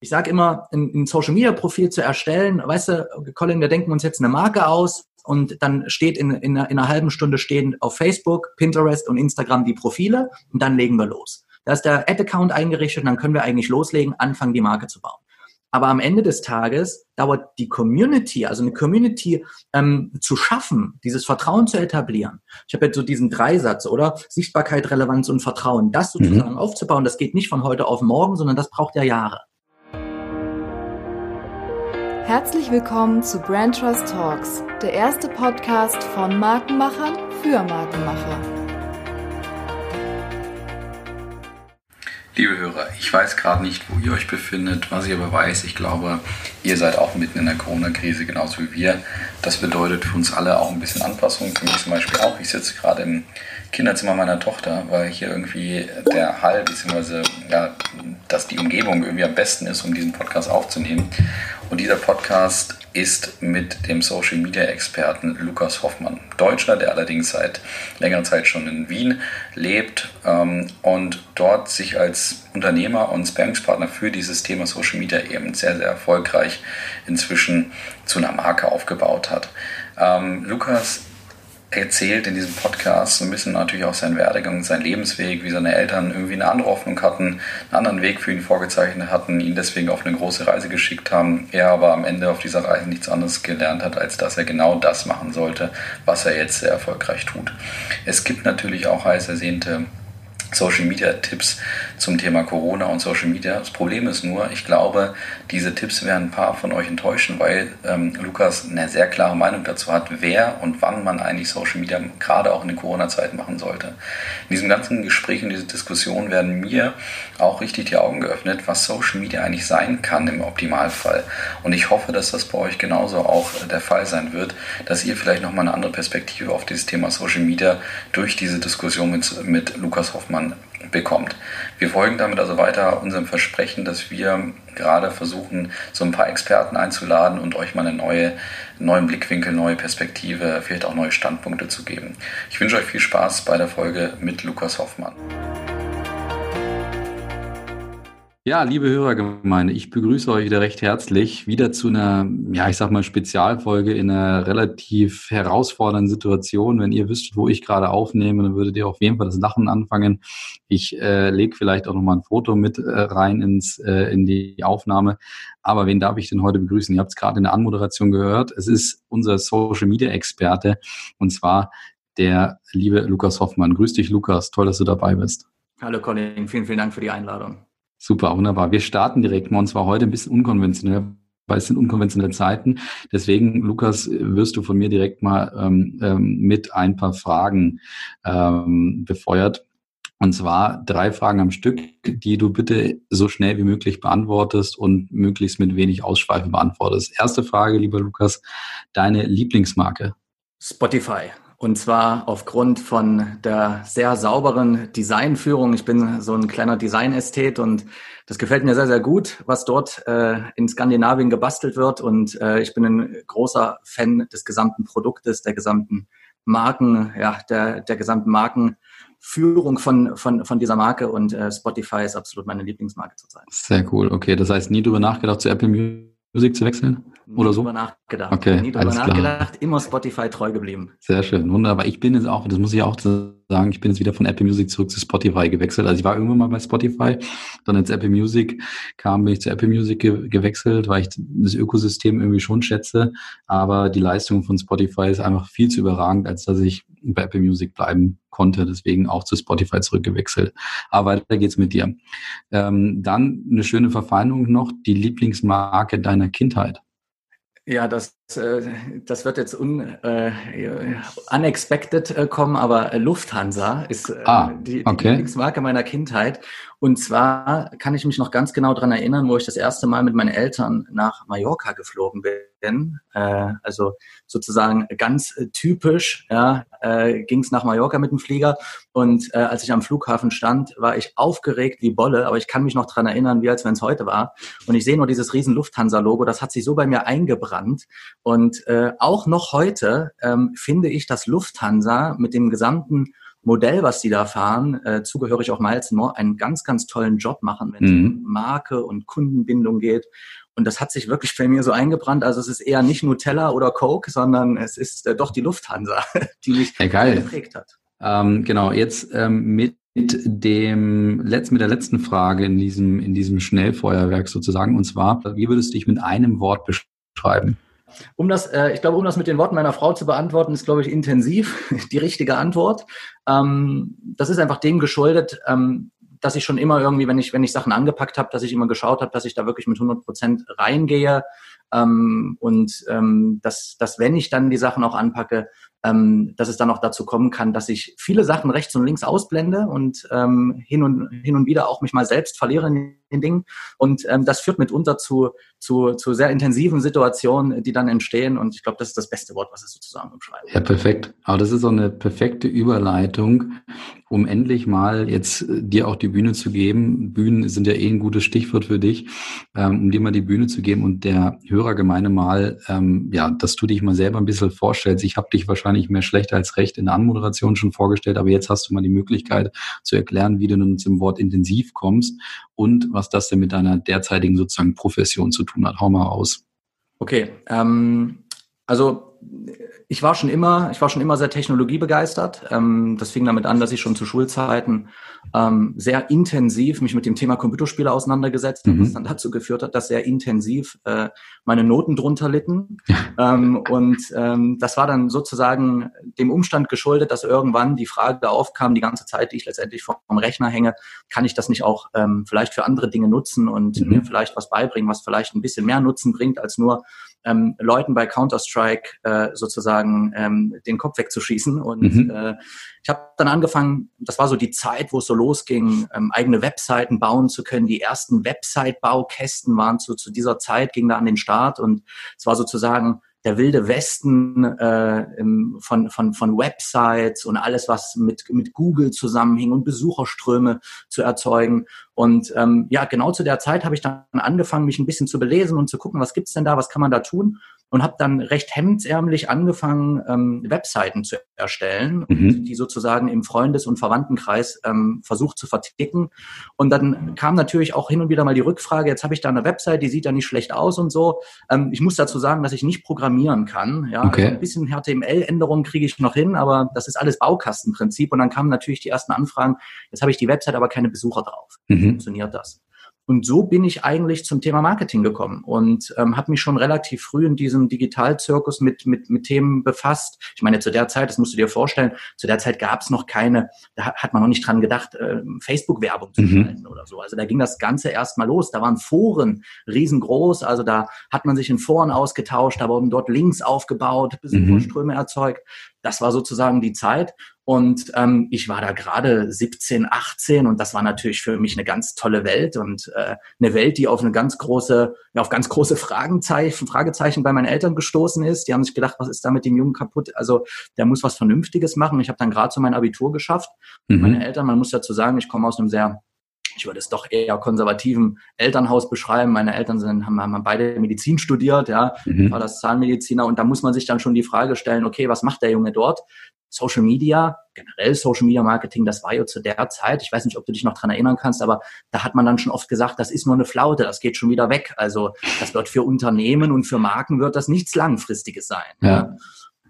ich sage immer, ein, ein Social Media Profil zu erstellen, weißt du, Colin, wir denken uns jetzt eine Marke aus und dann steht in, in, in einer halben Stunde stehen auf Facebook, Pinterest und Instagram die Profile und dann legen wir los. Da ist der Ad-Account eingerichtet und dann können wir eigentlich loslegen, anfangen, die Marke zu bauen. Aber am Ende des Tages dauert die Community, also eine Community ähm, zu schaffen, dieses Vertrauen zu etablieren. Ich habe jetzt so diesen Dreisatz, oder? Sichtbarkeit, Relevanz und Vertrauen. Das mhm. sozusagen mhm. aufzubauen, das geht nicht von heute auf morgen, sondern das braucht ja Jahre. Herzlich willkommen zu Brand Trust Talks, der erste Podcast von Markenmachern für Markenmacher. Liebe Hörer, ich weiß gerade nicht, wo ihr euch befindet. Was ich aber weiß, ich glaube, ihr seid auch mitten in der Corona-Krise, genauso wie wir. Das bedeutet für uns alle auch ein bisschen Anpassung. Für mich zum Beispiel auch. Ich sitze gerade im Kinderzimmer meiner Tochter, weil hier irgendwie der Hall, beziehungsweise ja, dass die Umgebung irgendwie am besten ist, um diesen Podcast aufzunehmen. Und dieser Podcast ist mit dem Social Media Experten Lukas Hoffmann, Deutscher, der allerdings seit längerer Zeit schon in Wien lebt ähm, und dort sich als Unternehmer und Sparringspartner für dieses Thema Social Media eben sehr, sehr erfolgreich inzwischen zu einer Marke aufgebaut hat. Ähm, Lukas erzählt in diesem Podcast so ein bisschen natürlich auch sein Werdegang, sein Lebensweg, wie seine Eltern irgendwie eine andere Hoffnung hatten, einen anderen Weg für ihn vorgezeichnet hatten, ihn deswegen auf eine große Reise geschickt haben. Er aber am Ende auf dieser Reise nichts anderes gelernt hat, als dass er genau das machen sollte, was er jetzt sehr erfolgreich tut. Es gibt natürlich auch heiß ersehnte Social Media Tipps zum Thema Corona und Social Media. Das Problem ist nur, ich glaube, diese Tipps werden ein paar von euch enttäuschen, weil ähm, Lukas eine sehr klare Meinung dazu hat, wer und wann man eigentlich Social Media gerade auch in der Corona-Zeit machen sollte. In diesem ganzen Gespräch und dieser Diskussion werden mir auch richtig die Augen geöffnet, was Social Media eigentlich sein kann im Optimalfall. Und ich hoffe, dass das bei euch genauso auch der Fall sein wird, dass ihr vielleicht nochmal eine andere Perspektive auf dieses Thema Social Media durch diese Diskussion mit, mit Lukas Hoffmann man bekommt. Wir folgen damit also weiter unserem Versprechen, dass wir gerade versuchen, so ein paar Experten einzuladen und euch mal eine neue, neuen Blickwinkel, neue Perspektive, vielleicht auch neue Standpunkte zu geben. Ich wünsche euch viel Spaß bei der Folge mit Lukas Hoffmann. Ja, liebe Hörergemeinde, ich begrüße euch wieder recht herzlich wieder zu einer, ja, ich sag mal Spezialfolge in einer relativ herausfordernden Situation. Wenn ihr wüsstet, wo ich gerade aufnehme, dann würdet ihr auf jeden Fall das Lachen anfangen. Ich äh, lege vielleicht auch noch mal ein Foto mit äh, rein ins äh, in die Aufnahme. Aber wen darf ich denn heute begrüßen? Ihr habt es gerade in der Anmoderation gehört. Es ist unser Social Media Experte und zwar der liebe Lukas Hoffmann. Grüß dich, Lukas. Toll, dass du dabei bist. Hallo Colin, vielen, vielen Dank für die Einladung. Super, wunderbar. Wir starten direkt mal und zwar heute ein bisschen unkonventionell, weil es sind unkonventionelle Zeiten. Deswegen, Lukas, wirst du von mir direkt mal ähm, ähm, mit ein paar Fragen ähm, befeuert. Und zwar drei Fragen am Stück, die du bitte so schnell wie möglich beantwortest und möglichst mit wenig Ausschweife beantwortest. Erste Frage, lieber Lukas, deine Lieblingsmarke? Spotify. Und zwar aufgrund von der sehr sauberen Designführung. Ich bin so ein kleiner Designästhet und das gefällt mir sehr, sehr gut, was dort äh, in Skandinavien gebastelt wird. Und äh, ich bin ein großer Fan des gesamten Produktes, der gesamten Marken, ja, der, der gesamten Markenführung von, von, von dieser Marke. Und äh, Spotify ist absolut meine Lieblingsmarke zurzeit. Sehr cool. Okay, das heißt, nie drüber nachgedacht, zu Apple Music Musik zu wechseln? Oder nie so? drüber nachgedacht. Okay, nie drüber nachgedacht, immer Spotify treu geblieben. Sehr schön, wunderbar. Ich bin jetzt auch, das muss ich auch sagen, ich bin jetzt wieder von Apple Music zurück zu Spotify gewechselt. Also ich war irgendwann mal bei Spotify, dann ins Apple Music kam, bin ich zu Apple Music ge gewechselt, weil ich das Ökosystem irgendwie schon schätze. Aber die Leistung von Spotify ist einfach viel zu überragend, als dass ich bei Apple Music bleiben konnte. Deswegen auch zu Spotify zurückgewechselt. Aber weiter geht's mit dir. Ähm, dann eine schöne Verfeinerung noch, die Lieblingsmarke deiner Kindheit. Ja, das, das wird jetzt un, äh, unexpected äh, kommen, aber Lufthansa ist äh, ah, die, die Lieblingsmarke meiner Kindheit. Und zwar kann ich mich noch ganz genau dran erinnern, wo ich das erste Mal mit meinen Eltern nach Mallorca geflogen bin. Äh, also sozusagen ganz typisch ja, äh, ging es nach Mallorca mit dem Flieger. Und äh, als ich am Flughafen stand, war ich aufgeregt wie Bolle, aber ich kann mich noch dran erinnern, wie als wenn es heute war. Und ich sehe nur dieses riesen Lufthansa-Logo, das hat sich so bei mir eingebrannt. Und äh, auch noch heute ähm, finde ich, dass Lufthansa mit dem gesamten Modell, was die da fahren, äh, zugehörig auch Miles More, einen ganz, ganz tollen Job machen, wenn es mhm. um Marke und Kundenbindung geht. Und das hat sich wirklich bei mir so eingebrannt. Also es ist eher nicht Nutella oder Coke, sondern es ist äh, doch die Lufthansa, die mich ja, geprägt hat. Ähm, genau, jetzt ähm, mit dem letzt, mit der letzten Frage in diesem, in diesem Schnellfeuerwerk sozusagen. Und zwar, wie würdest du dich mit einem Wort beschreiben? Um das, äh, ich glaube, um das mit den Worten meiner Frau zu beantworten, ist, glaube ich, intensiv die richtige Antwort. Ähm, das ist einfach dem geschuldet, ähm, dass ich schon immer irgendwie, wenn ich, wenn ich Sachen angepackt habe, dass ich immer geschaut habe, dass ich da wirklich mit 100 Prozent reingehe. Ähm, und ähm, dass, dass, wenn ich dann die Sachen auch anpacke, ähm, dass es dann auch dazu kommen kann, dass ich viele Sachen rechts und links ausblende und ähm, hin, und, hin und wieder auch mich mal selbst verliere in den Dingen. Und ähm, das führt mitunter zu, zu, zu sehr intensiven Situationen, die dann entstehen. Und ich glaube, das ist das beste Wort, was es sozusagen umschreibt. Ja, perfekt. Aber das ist so eine perfekte Überleitung, um endlich mal jetzt äh, dir auch die Bühne zu geben. Bühnen sind ja eh ein gutes Stichwort für dich, ähm, um dir mal die Bühne zu geben und der Hörergemeinde mal, ähm, ja, dass du dich mal selber ein bisschen vorstellst. Ich habe dich wahrscheinlich mehr schlecht als recht in der Anmoderation schon vorgestellt, aber jetzt hast du mal die Möglichkeit zu erklären, wie du nun zum Wort intensiv kommst und was das denn mit deiner derzeitigen sozusagen Profession zu tun hat. Hau mal aus. Okay, ähm, also ich war schon immer, ich war schon immer sehr technologiebegeistert. Ähm, das fing damit an, dass ich schon zu Schulzeiten ähm, sehr intensiv mich mit dem Thema Computerspiele auseinandergesetzt habe, mhm. was dann dazu geführt hat, dass sehr intensiv äh, meine Noten drunter litten. ähm, und das war dann sozusagen dem Umstand geschuldet, dass irgendwann die Frage aufkam, die ganze Zeit, die ich letztendlich vom Rechner hänge, kann ich das nicht auch vielleicht für andere Dinge nutzen und mhm. mir vielleicht was beibringen, was vielleicht ein bisschen mehr Nutzen bringt, als nur ähm, Leuten bei Counter-Strike äh, sozusagen ähm, den Kopf wegzuschießen. Und mhm. äh, ich habe dann angefangen, das war so die Zeit, wo es so losging, ähm, eigene Webseiten bauen zu können. Die ersten Website-Baukästen waren zu, zu dieser Zeit, ging da an den Start und es war sozusagen der wilde Westen äh, von, von, von Websites und alles, was mit, mit Google zusammenhing und Besucherströme zu erzeugen. Und ähm, ja, genau zu der Zeit habe ich dann angefangen, mich ein bisschen zu belesen und zu gucken, was gibt's denn da, was kann man da tun und habe dann recht hemdsärmlich angefangen, ähm, Webseiten zu erstellen, mhm. die sozusagen im Freundes- und Verwandtenkreis ähm, versucht zu verticken. Und dann kam natürlich auch hin und wieder mal die Rückfrage, jetzt habe ich da eine Website, die sieht ja nicht schlecht aus und so. Ähm, ich muss dazu sagen, dass ich nicht programmieren kann. Ja, okay. also ein bisschen HTML-Änderungen kriege ich noch hin, aber das ist alles Baukastenprinzip. Und dann kamen natürlich die ersten Anfragen, jetzt habe ich die Website, aber keine Besucher drauf. Mhm. Funktioniert das? Und so bin ich eigentlich zum Thema Marketing gekommen und ähm, habe mich schon relativ früh in diesem Digitalzirkus mit, mit, mit Themen befasst. Ich meine, zu der Zeit, das musst du dir vorstellen, zu der Zeit gab es noch keine, da hat man noch nicht dran gedacht, äh, Facebook-Werbung zu mhm. schalten oder so. Also da ging das Ganze erst mal los. Da waren Foren riesengroß, also da hat man sich in Foren ausgetauscht, da wurden dort Links aufgebaut, Besucherströme mhm. erzeugt. Das war sozusagen die Zeit. Und ähm, ich war da gerade 17, 18 und das war natürlich für mich eine ganz tolle Welt und äh, eine Welt, die auf eine ganz große, ja, auf ganz große Fragezeichen, Fragezeichen bei meinen Eltern gestoßen ist. Die haben sich gedacht, was ist da mit dem Jungen kaputt? Also der muss was Vernünftiges machen. Ich habe dann gerade so mein Abitur geschafft. Mhm. Meine Eltern, man muss dazu sagen, ich komme aus einem sehr ich würde es doch eher konservativen Elternhaus beschreiben. Meine Eltern sind, haben, haben beide Medizin studiert, ja, mhm. war das Zahnmediziner und da muss man sich dann schon die Frage stellen, okay, was macht der Junge dort? Social Media, generell Social Media Marketing, das war ja zu der Zeit, ich weiß nicht, ob du dich noch dran erinnern kannst, aber da hat man dann schon oft gesagt, das ist nur eine Flaute, das geht schon wieder weg. Also das wird für Unternehmen und für Marken wird das nichts Langfristiges sein. Ja.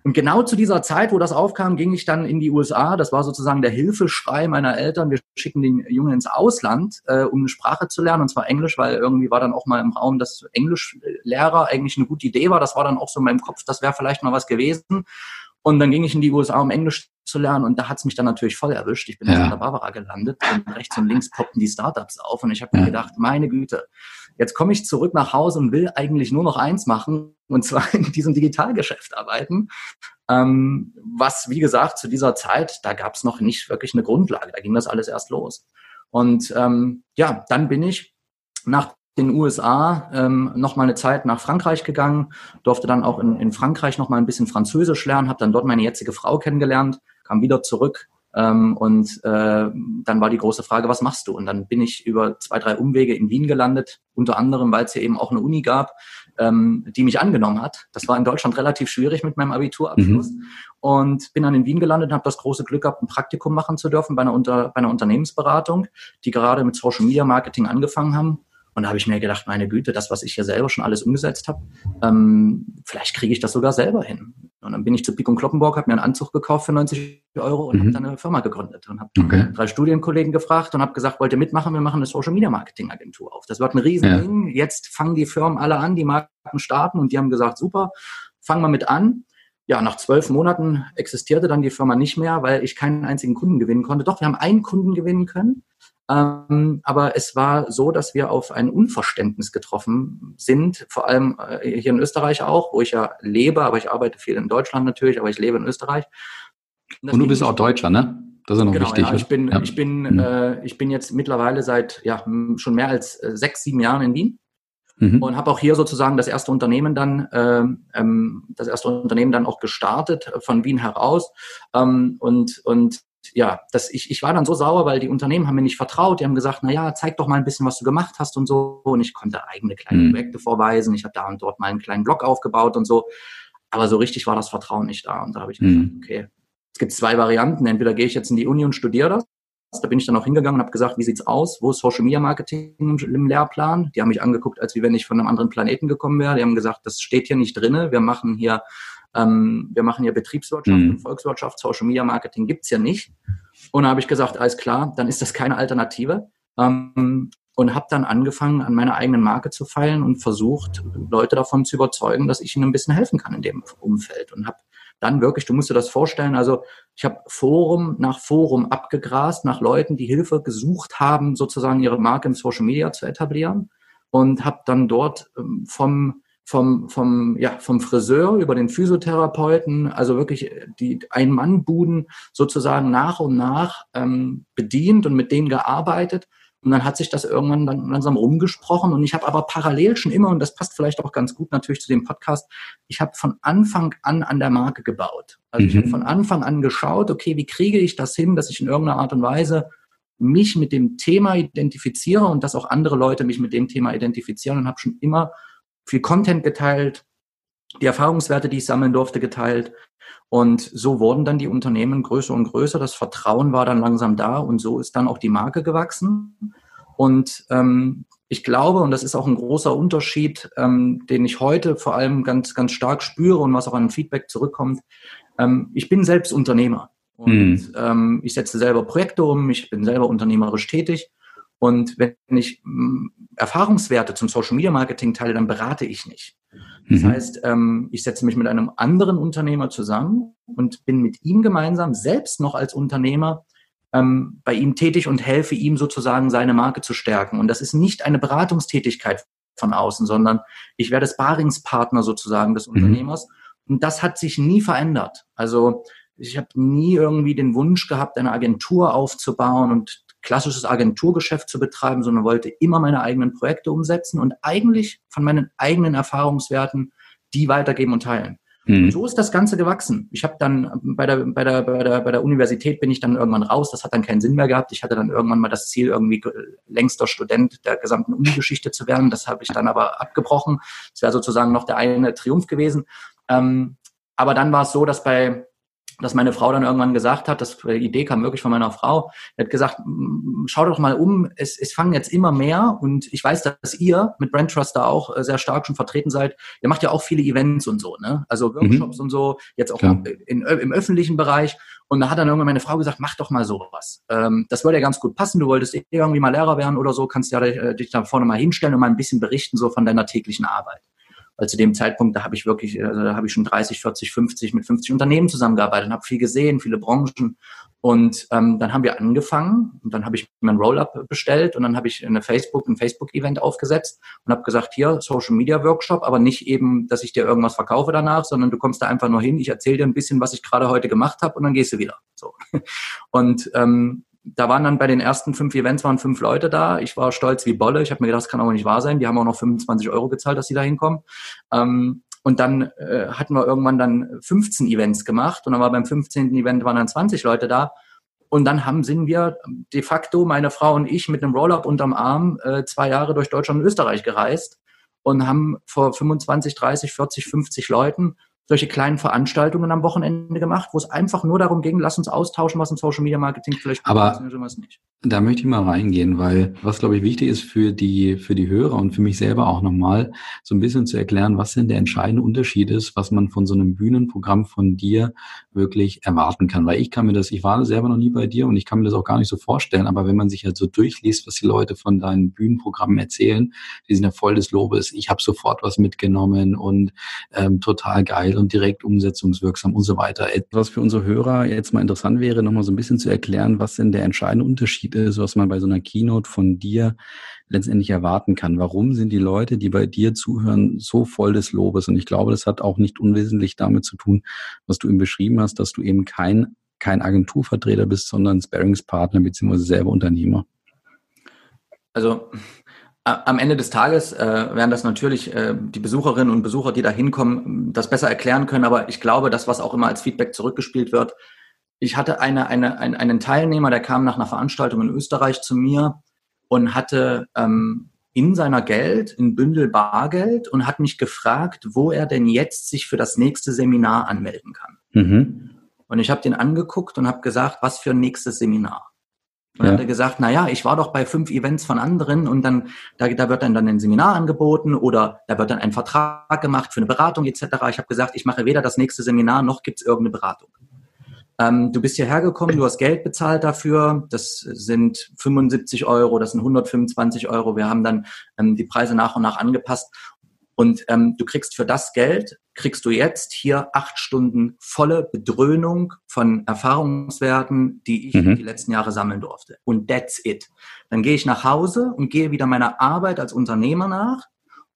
Und genau zu dieser Zeit, wo das aufkam, ging ich dann in die USA. Das war sozusagen der Hilfeschrei meiner Eltern. Wir schicken den Jungen ins Ausland, äh, um eine Sprache zu lernen, und zwar Englisch, weil irgendwie war dann auch mal im Raum, dass Englischlehrer eigentlich eine gute Idee war. Das war dann auch so in meinem Kopf, das wäre vielleicht mal was gewesen. Und dann ging ich in die USA, um Englisch zu lernen und da hat's mich dann natürlich voll erwischt. Ich bin ja. in Santa Barbara gelandet und rechts und links poppten die Startups auf und ich habe ja. mir gedacht, meine Güte, jetzt komme ich zurück nach Hause und will eigentlich nur noch eins machen und zwar in diesem Digitalgeschäft arbeiten. Ähm, was, wie gesagt, zu dieser Zeit, da gab's noch nicht wirklich eine Grundlage, da ging das alles erst los. Und ähm, ja, dann bin ich nach den USA ähm, noch mal eine Zeit nach Frankreich gegangen, durfte dann auch in, in Frankreich noch mal ein bisschen Französisch lernen, habe dann dort meine jetzige Frau kennengelernt, kam wieder zurück Ähm, und äh, dann war die große Frage, was machst du? Und dann bin ich über zwei, drei Umwege in Wien gelandet, unter anderem, weil es hier eben auch eine Uni gab, ähm, die mich angenommen hat. Das war in Deutschland relativ schwierig mit meinem Abiturabschluss. Mhm. Und bin dann in Wien gelandet und habe das große Glück gehabt, ein Praktikum machen zu dürfen bei einer, Unter bei einer Unternehmensberatung, die gerade mit Social Media Marketing angefangen haben und da habe ich mir gedacht, meine Güte, das, was ich hier selber schon alles umgesetzt habe, ähm, vielleicht kriege ich das sogar selber hin. Und dann bin ich zu Pick und Kloppenburg, habe mir einen Anzug gekauft für 90 Euro und mhm. habe dann eine Firma gegründet und habe okay. drei Studienkollegen gefragt und habe gesagt, wollt ihr mitmachen? Wir machen eine Social Media Marketing Agentur auf. Das wird ein Riesending. Ja. Jetzt fangen die Firmen alle an, die Marken starten und die haben gesagt, super, fangen wir mit an. Ja, nach zwölf Monaten existierte dann die Firma nicht mehr, weil ich keinen einzigen Kunden gewinnen konnte. Doch, wir haben einen Kunden gewinnen können. Ähm, aber es war so, dass wir auf ein Unverständnis getroffen sind, vor allem äh, hier in Österreich auch, wo ich ja lebe, aber ich arbeite viel in Deutschland natürlich, aber ich lebe in Österreich. Und, Und du bist auch Deutscher, ne? Das ist noch genau, wichtig. Ja, ich bin, ja. ich bin, mhm. äh, ich bin jetzt mittlerweile seit ja schon mehr als äh, sechs, sieben Jahren in Wien. Mhm. Und habe auch hier sozusagen das erste Unternehmen dann, ähm, ähm das erste Unternehmen dann auch gestartet von Wien heraus. Ähm, und, und ja, das, ich, ich war dann so sauer, weil die Unternehmen haben mir nicht vertraut. Die haben gesagt, na ja, zeig doch mal ein bisschen, was du gemacht hast und so. Und ich konnte eigene kleine mhm. Projekte vorweisen. Ich habe da und dort mal einen kleinen Blog aufgebaut und so. Aber so richtig war das Vertrauen nicht da. Und da habe ich mhm. gesagt, okay, es gibt zwei Varianten. Entweder gehe ich jetzt in die Uni und studiere das. Da bin ich dann auch hingegangen und habe gesagt, wie sieht's aus? Wo ist Social Media Marketing im, Lehrplan? Die haben mich angeguckt, als wie wenn ich von einem anderen Planeten gekommen wäre. Die haben gesagt, das steht hier nicht drinne. Wir machen hier ähm, wir machen ja Betriebswirtschaft mhm. und Volkswirtschaft, Social Media Marketing gibt's ja nicht. Und da habe ich gesagt, alles klar, dann ist das keine Alternative. Ähm, und habe dann angefangen, an meiner eigenen Marke zu feilen und versucht, Leute davon zu überzeugen, dass ich ihnen ein bisschen helfen kann in dem Umfeld. Und habe dann wirklich, du musst dir das vorstellen, also ich habe Forum nach Forum abgegrast nach Leuten, die Hilfe gesucht haben, sozusagen ihre Marke im Social Media zu etablieren und habe dann dort ähm, vom vom, vom, ja, vom Friseur über den Physiotherapeuten, also wirklich die Ein-Mann-Buden sozusagen nach und nach ähm, bedient und mit denen gearbeitet. Und dann hat sich das irgendwann dann langsam rumgesprochen. Und ich habe aber parallel schon immer, und das passt vielleicht auch ganz gut natürlich zu dem Podcast, ich habe von Anfang an an der Marke gebaut. Also mhm. ich habe von Anfang an geschaut, okay, wie kriege ich das hin, dass ich in irgendeiner Art und Weise mich mit dem Thema identifiziere und dass auch andere Leute mich mit dem Thema identifizieren und habe schon immer viel Content geteilt, die Erfahrungswerte, die ich sammeln durfte, geteilt. Und so wurden dann die Unternehmen größer und größer. Das Vertrauen war dann langsam da und so ist dann auch die Marke gewachsen. Und ähm, ich glaube, und das ist auch ein großer Unterschied, ähm, den ich heute vor allem ganz, ganz stark spüre und was auch an Feedback zurückkommt. Ähm, ich bin selbst Unternehmer und mhm. ähm, ich setze selber Projekte um, ich bin selber unternehmerisch tätig und wenn ich hm, Erfahrungswerte zum Social Media Marketing teile, dann berate ich nicht. Das mhm. heißt, ähm, ich setze mich mit einem anderen Unternehmer zusammen und bin mit ihm gemeinsam selbst noch als Unternehmer ähm, bei ihm tätig und helfe ihm sozusagen seine Marke zu stärken. Und das ist nicht eine Beratungstätigkeit von außen, sondern ich werde Sparingspartner sozusagen des mhm. Unternehmers. Und das hat sich nie verändert. Also ich habe nie irgendwie den Wunsch gehabt, eine Agentur aufzubauen und klassisches Agenturgeschäft zu betreiben, sondern wollte immer meine eigenen Projekte umsetzen und eigentlich von meinen eigenen Erfahrungswerten die weitergeben und teilen. Mhm. Und so ist das Ganze gewachsen. Ich habe dann bei der, bei, der, bei, der, bei der Universität bin ich dann irgendwann raus. Das hat dann keinen Sinn mehr gehabt. Ich hatte dann irgendwann mal das Ziel, irgendwie längster Student der gesamten Unigeschichte zu werden. Das habe ich dann aber abgebrochen. Das wäre sozusagen noch der eine Triumph gewesen. Ähm, aber dann war es so, dass bei dass meine Frau dann irgendwann gesagt hat, das die Idee kam wirklich von meiner Frau, die hat gesagt, schau doch mal um, es, es fangen jetzt immer mehr und ich weiß, dass ihr mit Brand Trust da auch äh, sehr stark schon vertreten seid. Ihr macht ja auch viele Events und so, ne? Also Workshops mhm. und so, jetzt auch in, im öffentlichen Bereich. Und da hat dann irgendwann meine Frau gesagt, mach doch mal sowas. Ähm, das würde ja ganz gut passen. Du wolltest eh irgendwie mal Lehrer werden oder so, kannst ja äh, dich da vorne mal hinstellen und mal ein bisschen berichten so von deiner täglichen Arbeit. Weil zu dem Zeitpunkt, da habe ich wirklich, also da habe ich schon 30, 40, 50 mit 50 Unternehmen zusammengearbeitet und habe viel gesehen, viele Branchen. Und ähm, dann haben wir angefangen und dann habe ich mir ein Roll-up bestellt und dann habe ich eine Facebook, ein Facebook-Event aufgesetzt und habe gesagt, hier Social Media Workshop, aber nicht eben, dass ich dir irgendwas verkaufe danach, sondern du kommst da einfach nur hin, ich erzähle dir ein bisschen, was ich gerade heute gemacht habe und dann gehst du wieder. So. Und ähm, da waren dann bei den ersten fünf Events waren fünf Leute da. Ich war stolz wie Bolle. Ich habe mir gedacht, das kann aber nicht wahr sein. Die haben auch noch 25 Euro gezahlt, dass sie da hinkommen. Ähm, und dann äh, hatten wir irgendwann dann 15 Events gemacht und dann war beim 15. Event waren dann 20 Leute da. und dann haben, sind wir de facto, meine Frau und ich, mit einem Roll-Up unterm Arm äh, zwei Jahre durch Deutschland und Österreich gereist und haben vor 25, 30, 40, 50 Leuten solche kleinen Veranstaltungen am Wochenende gemacht, wo es einfach nur darum ging, lass uns austauschen, was im Social Media Marketing vielleicht Aber was nicht. Da möchte ich mal reingehen, weil was glaube ich wichtig ist für die für die Hörer und für mich selber auch nochmal so ein bisschen zu erklären, was denn der entscheidende Unterschied ist, was man von so einem Bühnenprogramm von dir wirklich erwarten kann. Weil ich kann mir das, ich war selber noch nie bei dir und ich kann mir das auch gar nicht so vorstellen. Aber wenn man sich halt so durchliest, was die Leute von deinen Bühnenprogrammen erzählen, die sind ja voll des Lobes. Ich habe sofort was mitgenommen und ähm, total geil und direkt umsetzungswirksam und so weiter. Was für unsere Hörer jetzt mal interessant wäre, nochmal so ein bisschen zu erklären, was denn der entscheidende Unterschied ist, was man bei so einer Keynote von dir letztendlich erwarten kann. Warum sind die Leute, die bei dir zuhören, so voll des Lobes? Und ich glaube, das hat auch nicht unwesentlich damit zu tun, was du eben beschrieben hast, dass du eben kein, kein Agenturvertreter bist, sondern Sparingspartner bzw. selber Unternehmer. Also am Ende des Tages äh, werden das natürlich äh, die Besucherinnen und Besucher, die da hinkommen, das besser erklären können. Aber ich glaube, das, was auch immer als Feedback zurückgespielt wird, ich hatte eine, eine, ein, einen Teilnehmer, der kam nach einer Veranstaltung in Österreich zu mir und hatte ähm, in seiner Geld, in Bündel Bargeld und hat mich gefragt, wo er denn jetzt sich für das nächste Seminar anmelden kann. Mhm. Und ich habe den angeguckt und habe gesagt, was für ein nächstes Seminar. Und ja. hat er gesagt, na ja, ich war doch bei fünf Events von anderen und dann, da, da wird dann, dann ein Seminar angeboten oder da wird dann ein Vertrag gemacht für eine Beratung etc. Ich habe gesagt, ich mache weder das nächste Seminar noch gibt's irgendeine Beratung. Ähm, du bist hierher gekommen, du hast Geld bezahlt dafür. Das sind 75 Euro, das sind 125 Euro. Wir haben dann ähm, die Preise nach und nach angepasst. Und ähm, du kriegst für das Geld, kriegst du jetzt hier acht Stunden volle Bedröhnung von Erfahrungswerten, die ich mhm. die letzten Jahre sammeln durfte. Und that's it. Dann gehe ich nach Hause und gehe wieder meiner Arbeit als Unternehmer nach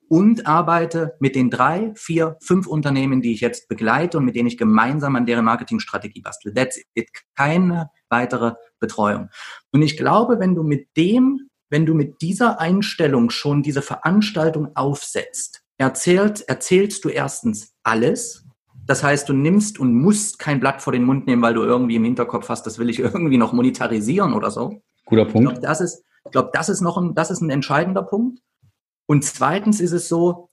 und arbeite mit den drei, vier, fünf Unternehmen, die ich jetzt begleite und mit denen ich gemeinsam an deren Marketingstrategie bastle. That's it. Keine weitere Betreuung. Und ich glaube, wenn du mit dem, wenn du mit dieser Einstellung schon diese Veranstaltung aufsetzt, erzählt, erzählst du erstens alles. Das heißt, du nimmst und musst kein Blatt vor den Mund nehmen, weil du irgendwie im Hinterkopf hast, das will ich irgendwie noch monetarisieren oder so. Guter Punkt. Ich glaube, das ist, ich glaube, das ist noch ein, das ist ein entscheidender Punkt. Und zweitens ist es so,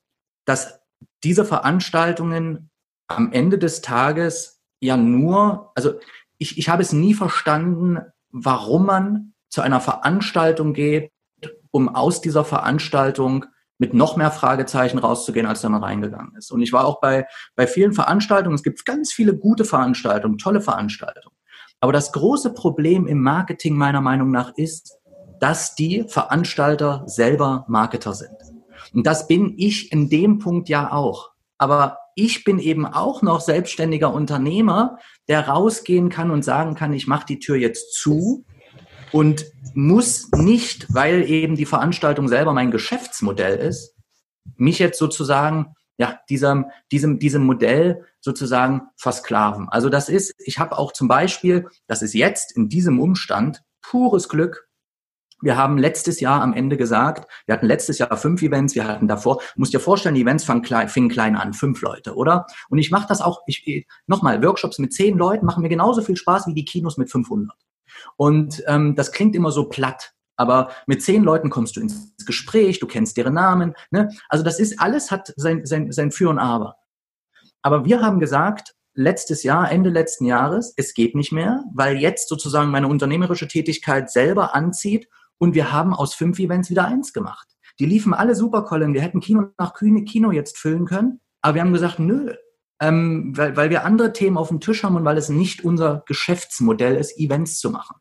dass diese Veranstaltungen am Ende des Tages ja nur, also ich, ich habe es nie verstanden, warum man zu einer Veranstaltung geht, um aus dieser Veranstaltung mit noch mehr Fragezeichen rauszugehen, als da man reingegangen ist. Und ich war auch bei, bei vielen Veranstaltungen, es gibt ganz viele gute Veranstaltungen, tolle Veranstaltungen. Aber das große Problem im Marketing meiner Meinung nach ist, dass die Veranstalter selber Marketer sind. Und das bin ich in dem Punkt ja auch. Aber ich bin eben auch noch selbstständiger Unternehmer, der rausgehen kann und sagen kann, ich mache die Tür jetzt zu und muss nicht, weil eben die Veranstaltung selber mein Geschäftsmodell ist, mich jetzt sozusagen ja diesem diesem diesem Modell sozusagen versklaven. Also das ist, ich habe auch zum Beispiel, das ist jetzt in diesem Umstand pures Glück. Wir haben letztes Jahr am Ende gesagt, wir hatten letztes Jahr fünf Events, wir hatten davor, musst dir vorstellen, die Events fingen klein, fingen klein an, fünf Leute, oder? Und ich mache das auch, ich nochmal, Workshops mit zehn Leuten machen mir genauso viel Spaß wie die Kinos mit 500. Und ähm, das klingt immer so platt. Aber mit zehn Leuten kommst du ins Gespräch, du kennst deren Namen. Ne? Also das ist alles hat sein, sein, sein Für und Aber. Aber wir haben gesagt, letztes Jahr, Ende letzten Jahres, es geht nicht mehr, weil jetzt sozusagen meine unternehmerische Tätigkeit selber anzieht und wir haben aus fünf Events wieder eins gemacht. Die liefen alle super, Colin. Wir hätten Kino nach Kino jetzt füllen können, aber wir haben gesagt, nö, ähm, weil, weil wir andere Themen auf dem Tisch haben und weil es nicht unser Geschäftsmodell ist, Events zu machen.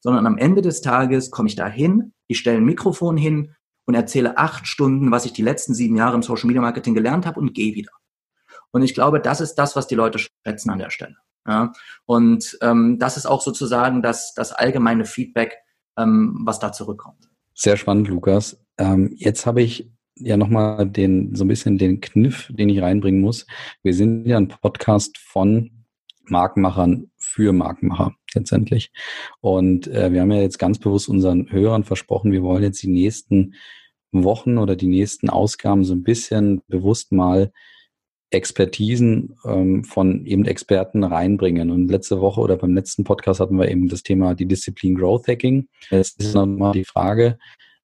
Sondern am Ende des Tages komme ich da hin, ich stelle ein Mikrofon hin und erzähle acht Stunden, was ich die letzten sieben Jahre im Social Media Marketing gelernt habe und gehe wieder. Und ich glaube, das ist das, was die Leute schätzen an der Stelle. Ja? Und ähm, das ist auch sozusagen das, das allgemeine Feedback, ähm, was da zurückkommt. Sehr spannend, Lukas. Ähm, jetzt habe ich ja nochmal den, so ein bisschen den Kniff, den ich reinbringen muss. Wir sind ja ein Podcast von Markenmachern für Markenmacher letztendlich. Und äh, wir haben ja jetzt ganz bewusst unseren Hörern versprochen, wir wollen jetzt die nächsten Wochen oder die nächsten Ausgaben so ein bisschen bewusst mal Expertisen ähm, von eben Experten reinbringen. Und letzte Woche oder beim letzten Podcast hatten wir eben das Thema die Disziplin Growth Hacking. Jetzt ist nochmal die Frage,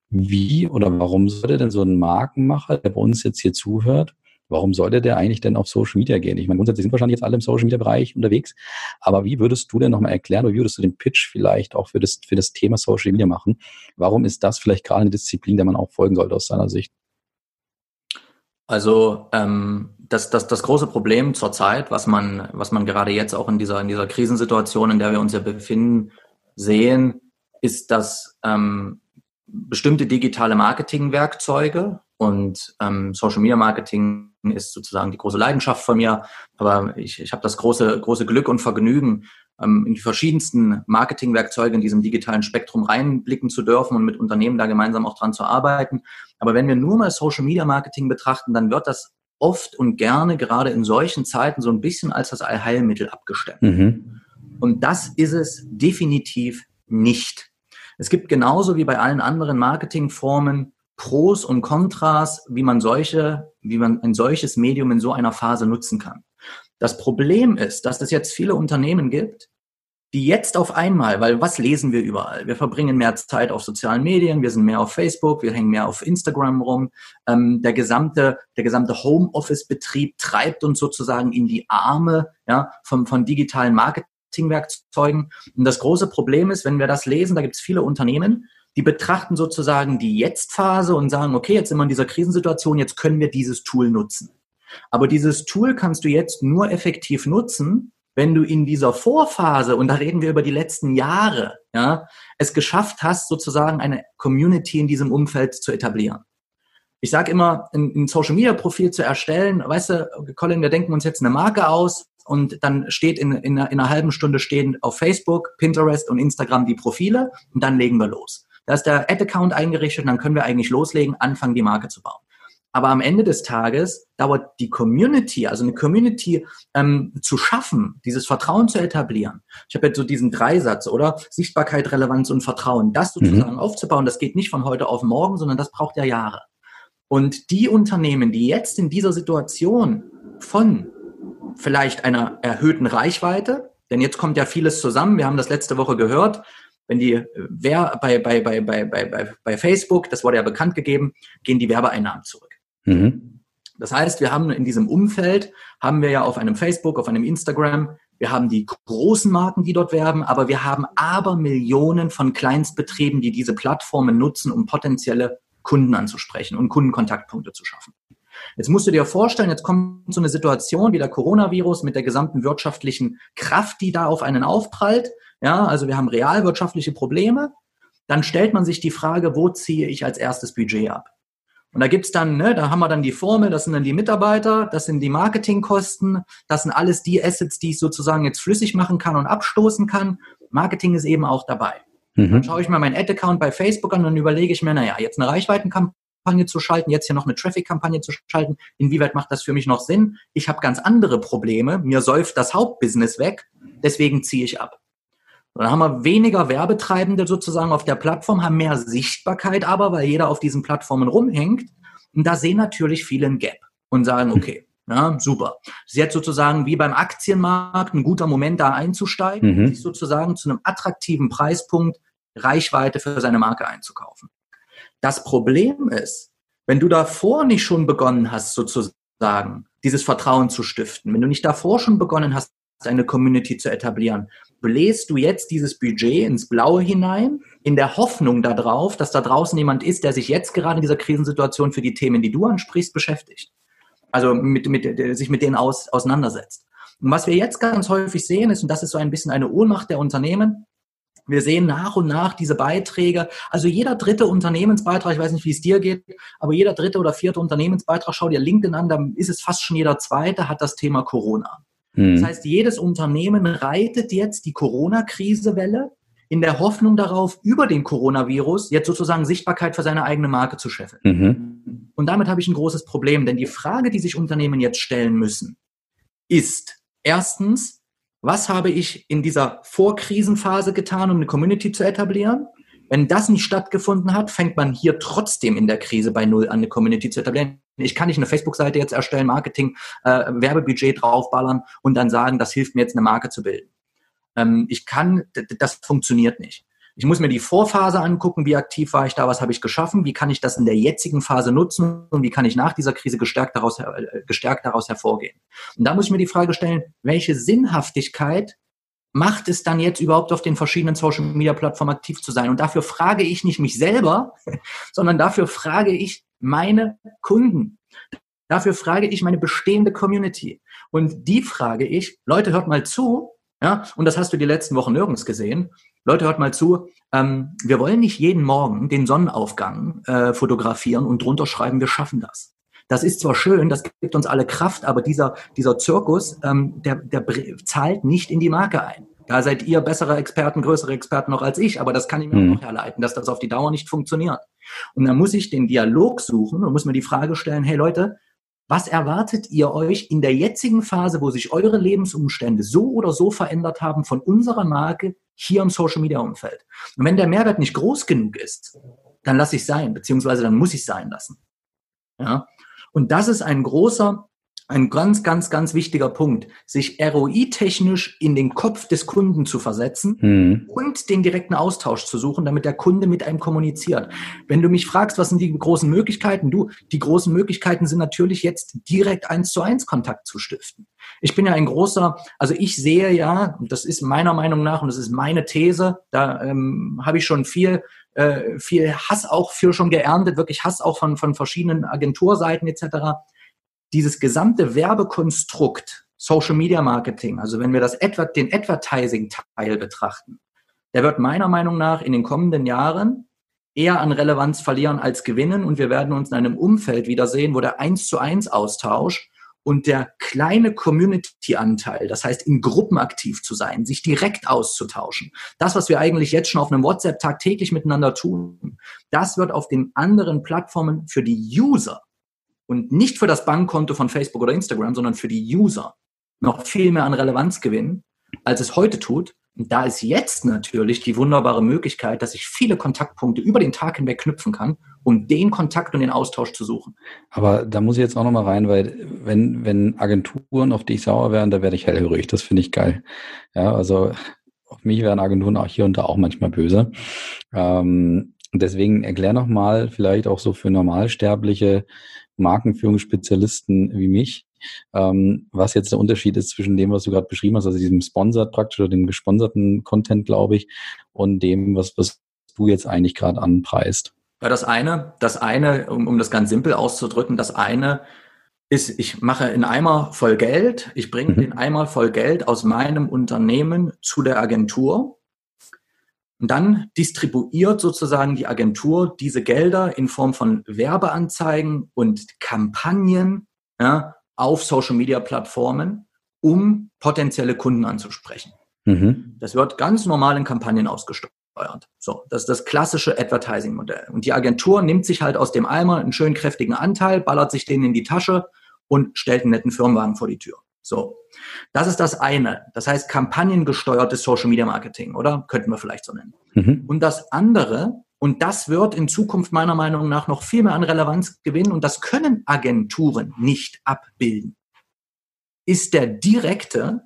wie oder warum sollte denn so ein Markenmacher, der bei uns jetzt hier zuhört, warum sollte der eigentlich denn auf Social Media gehen? Ich meine, grundsätzlich sind wahrscheinlich jetzt alle im Social Media Bereich unterwegs, aber wie würdest du denn nochmal erklären oder wie würdest du den Pitch vielleicht auch für das, für das Thema Social Media machen? Warum ist das vielleicht gerade eine Disziplin, der man auch folgen sollte aus seiner Sicht? Also ähm, das, das, das große Problem zurzeit, was man, was man gerade jetzt auch in dieser, in dieser Krisensituation, in der wir uns ja befinden, sehen, ist, dass ähm, bestimmte digitale Marketingwerkzeuge und ähm, Social Media Marketing ist sozusagen die große Leidenschaft von mir, aber ich, ich habe das große, große Glück und Vergnügen, ähm, in die verschiedensten Marketingwerkzeuge in diesem digitalen Spektrum reinblicken zu dürfen und mit Unternehmen da gemeinsam auch dran zu arbeiten. Aber wenn wir nur mal Social Media Marketing betrachten, dann wird das oft und gerne gerade in solchen Zeiten so ein bisschen als das Allheilmittel abgestemmt. Mhm. Und das ist es definitiv nicht. Es gibt genauso wie bei allen anderen Marketingformen Pros und Kontras, wie man solche, wie man ein solches Medium in so einer Phase nutzen kann. Das Problem ist, dass es jetzt viele Unternehmen gibt, die jetzt auf einmal, weil was lesen wir überall? Wir verbringen mehr Zeit auf sozialen Medien, wir sind mehr auf Facebook, wir hängen mehr auf Instagram rum. Ähm, der gesamte, der gesamte Homeoffice-Betrieb treibt uns sozusagen in die Arme ja, von, von digitalen Marketingwerkzeugen. Und das große Problem ist, wenn wir das lesen, da gibt es viele Unternehmen, die betrachten sozusagen die Jetzt-Phase und sagen, okay, jetzt sind wir in dieser Krisensituation, jetzt können wir dieses Tool nutzen. Aber dieses Tool kannst du jetzt nur effektiv nutzen, wenn du in dieser Vorphase, und da reden wir über die letzten Jahre, ja, es geschafft hast, sozusagen eine Community in diesem Umfeld zu etablieren. Ich sage immer, ein, Social-Media-Profil zu erstellen, weißt du, Colin, wir denken uns jetzt eine Marke aus und dann steht in, in, in einer halben Stunde stehen auf Facebook, Pinterest und Instagram die Profile und dann legen wir los. Da ist der Ad-Account eingerichtet und dann können wir eigentlich loslegen, anfangen, die Marke zu bauen. Aber am Ende des Tages dauert die Community, also eine Community ähm, zu schaffen, dieses Vertrauen zu etablieren. Ich habe jetzt so diesen Dreisatz, oder? Sichtbarkeit, Relevanz und Vertrauen. Das sozusagen mhm. aufzubauen, das geht nicht von heute auf morgen, sondern das braucht ja Jahre. Und die Unternehmen, die jetzt in dieser Situation von vielleicht einer erhöhten Reichweite, denn jetzt kommt ja vieles zusammen, wir haben das letzte Woche gehört, wenn die, wer bei, bei, bei, bei, bei, bei Facebook, das wurde ja bekannt gegeben, gehen die Werbeeinnahmen zurück. Mhm. Das heißt, wir haben in diesem Umfeld, haben wir ja auf einem Facebook, auf einem Instagram, wir haben die großen Marken, die dort werben, aber wir haben aber Millionen von Kleinstbetrieben, die diese Plattformen nutzen, um potenzielle Kunden anzusprechen und Kundenkontaktpunkte zu schaffen. Jetzt musst du dir vorstellen, jetzt kommt so eine Situation wie der Coronavirus mit der gesamten wirtschaftlichen Kraft, die da auf einen aufprallt. Ja, also wir haben realwirtschaftliche Probleme. Dann stellt man sich die Frage, wo ziehe ich als erstes Budget ab? Und da gibt's dann, ne, da haben wir dann die Formel, das sind dann die Mitarbeiter, das sind die Marketingkosten, das sind alles die Assets, die ich sozusagen jetzt flüssig machen kann und abstoßen kann. Marketing ist eben auch dabei. Mhm. Dann schaue ich mir meinen Ad-Account bei Facebook an und dann überlege ich mir, naja, jetzt eine Reichweitenkampagne zu schalten, jetzt hier noch eine Traffic-Kampagne zu schalten, inwieweit macht das für mich noch Sinn? Ich habe ganz andere Probleme, mir säuft das Hauptbusiness weg, deswegen ziehe ich ab. Dann haben wir weniger Werbetreibende sozusagen auf der Plattform, haben mehr Sichtbarkeit aber, weil jeder auf diesen Plattformen rumhängt. Und da sehen natürlich viele ein Gap und sagen, okay, ja, super. Das ist jetzt sozusagen wie beim Aktienmarkt ein guter Moment, da einzusteigen, mhm. sich sozusagen zu einem attraktiven Preispunkt Reichweite für seine Marke einzukaufen. Das Problem ist, wenn du davor nicht schon begonnen hast, sozusagen dieses Vertrauen zu stiften, wenn du nicht davor schon begonnen hast, eine Community zu etablieren, bläst du jetzt dieses Budget ins Blaue hinein, in der Hoffnung darauf, dass da draußen jemand ist, der sich jetzt gerade in dieser Krisensituation für die Themen, die du ansprichst, beschäftigt. Also mit, mit, sich mit denen aus, auseinandersetzt. Und was wir jetzt ganz häufig sehen ist, und das ist so ein bisschen eine Ohnmacht der Unternehmen, wir sehen nach und nach diese Beiträge. Also jeder dritte Unternehmensbeitrag, ich weiß nicht, wie es dir geht, aber jeder dritte oder vierte Unternehmensbeitrag, schau dir LinkedIn an, da ist es fast schon jeder zweite, hat das Thema Corona. Mhm. Das heißt, jedes Unternehmen reitet jetzt die Corona-Krisewelle in der Hoffnung darauf, über den Coronavirus jetzt sozusagen Sichtbarkeit für seine eigene Marke zu scheffeln. Mhm. Und damit habe ich ein großes Problem, denn die Frage, die sich Unternehmen jetzt stellen müssen, ist erstens, was habe ich in dieser Vorkrisenphase getan, um eine Community zu etablieren? Wenn das nicht stattgefunden hat, fängt man hier trotzdem in der Krise bei Null an, eine Community zu etablieren. Ich kann nicht eine Facebook-Seite jetzt erstellen, Marketing, äh, Werbebudget draufballern und dann sagen, das hilft mir jetzt eine Marke zu bilden. Ähm, ich kann, das funktioniert nicht. Ich muss mir die Vorphase angucken, wie aktiv war ich da, was habe ich geschaffen, wie kann ich das in der jetzigen Phase nutzen und wie kann ich nach dieser Krise gestärkt daraus, äh, gestärkt daraus hervorgehen. Und da muss ich mir die Frage stellen, welche Sinnhaftigkeit macht es dann jetzt überhaupt auf den verschiedenen Social Media Plattformen aktiv zu sein? Und dafür frage ich nicht mich selber, sondern dafür frage ich meine Kunden. Dafür frage ich meine bestehende Community. Und die frage ich, Leute, hört mal zu, ja, und das hast du die letzten Wochen nirgends gesehen. Leute, hört mal zu. Ähm, wir wollen nicht jeden Morgen den Sonnenaufgang äh, fotografieren und drunter schreiben, wir schaffen das. Das ist zwar schön, das gibt uns alle Kraft, aber dieser, dieser Zirkus, ähm, der, der zahlt nicht in die Marke ein. Da seid ihr bessere Experten, größere Experten noch als ich, aber das kann ich mir mhm. auch herleiten, dass das auf die Dauer nicht funktioniert. Und dann muss ich den Dialog suchen und muss mir die Frage stellen, hey Leute, was erwartet ihr euch in der jetzigen Phase, wo sich eure Lebensumstände so oder so verändert haben von unserer Marke hier im Social Media Umfeld? Und wenn der Mehrwert nicht groß genug ist, dann lasse ich sein, beziehungsweise dann muss ich sein lassen. Ja? Und das ist ein großer ein ganz, ganz, ganz wichtiger Punkt, sich ROI-technisch in den Kopf des Kunden zu versetzen mhm. und den direkten Austausch zu suchen, damit der Kunde mit einem kommuniziert. Wenn du mich fragst, was sind die großen Möglichkeiten? Du, die großen Möglichkeiten sind natürlich jetzt direkt eins zu eins Kontakt zu stiften. Ich bin ja ein großer, also ich sehe ja, das ist meiner Meinung nach und das ist meine These, da ähm, habe ich schon viel äh, viel Hass auch für schon geerntet, wirklich Hass auch von, von verschiedenen Agenturseiten etc dieses gesamte Werbekonstrukt Social Media Marketing, also wenn wir das den Advertising-Teil betrachten, der wird meiner Meinung nach in den kommenden Jahren eher an Relevanz verlieren als gewinnen. Und wir werden uns in einem Umfeld wiedersehen, wo der eins zu eins Austausch und der kleine Community-Anteil, das heißt in Gruppen aktiv zu sein, sich direkt auszutauschen, das, was wir eigentlich jetzt schon auf einem WhatsApp tagtäglich miteinander tun, das wird auf den anderen Plattformen für die User und nicht für das Bankkonto von Facebook oder Instagram, sondern für die User noch viel mehr an Relevanz gewinnen, als es heute tut. Und da ist jetzt natürlich die wunderbare Möglichkeit, dass ich viele Kontaktpunkte über den Tag hinweg knüpfen kann, um den Kontakt und den Austausch zu suchen. Aber da muss ich jetzt auch nochmal rein, weil wenn, wenn Agenturen auf dich sauer werden, da werde ich hellhörig. Das finde ich geil. Ja, also auf mich werden Agenturen auch hier und da auch manchmal böse. Ähm, deswegen erklär nochmal, vielleicht auch so für Normalsterbliche, Markenführungsspezialisten wie mich, ähm, was jetzt der Unterschied ist zwischen dem, was du gerade beschrieben hast, also diesem Sponsored praktisch oder dem gesponserten Content, glaube ich, und dem, was, was du jetzt eigentlich gerade anpreist. Ja, das eine, das eine, um, um das ganz simpel auszudrücken, das eine ist, ich mache einen Eimer voll Geld, ich bringe mhm. den Eimer voll Geld aus meinem Unternehmen zu der Agentur und dann distribuiert sozusagen die Agentur diese Gelder in Form von Werbeanzeigen und Kampagnen ja, auf Social-Media-Plattformen, um potenzielle Kunden anzusprechen. Mhm. Das wird ganz normal in Kampagnen ausgesteuert. So, das ist das klassische Advertising-Modell. Und die Agentur nimmt sich halt aus dem Eimer einen schönen kräftigen Anteil, ballert sich den in die Tasche und stellt einen netten Firmenwagen vor die Tür. So. Das ist das eine. Das heißt, kampagnengesteuertes Social Media Marketing, oder? Könnten wir vielleicht so nennen. Mhm. Und das andere, und das wird in Zukunft meiner Meinung nach noch viel mehr an Relevanz gewinnen, und das können Agenturen nicht abbilden, ist der direkte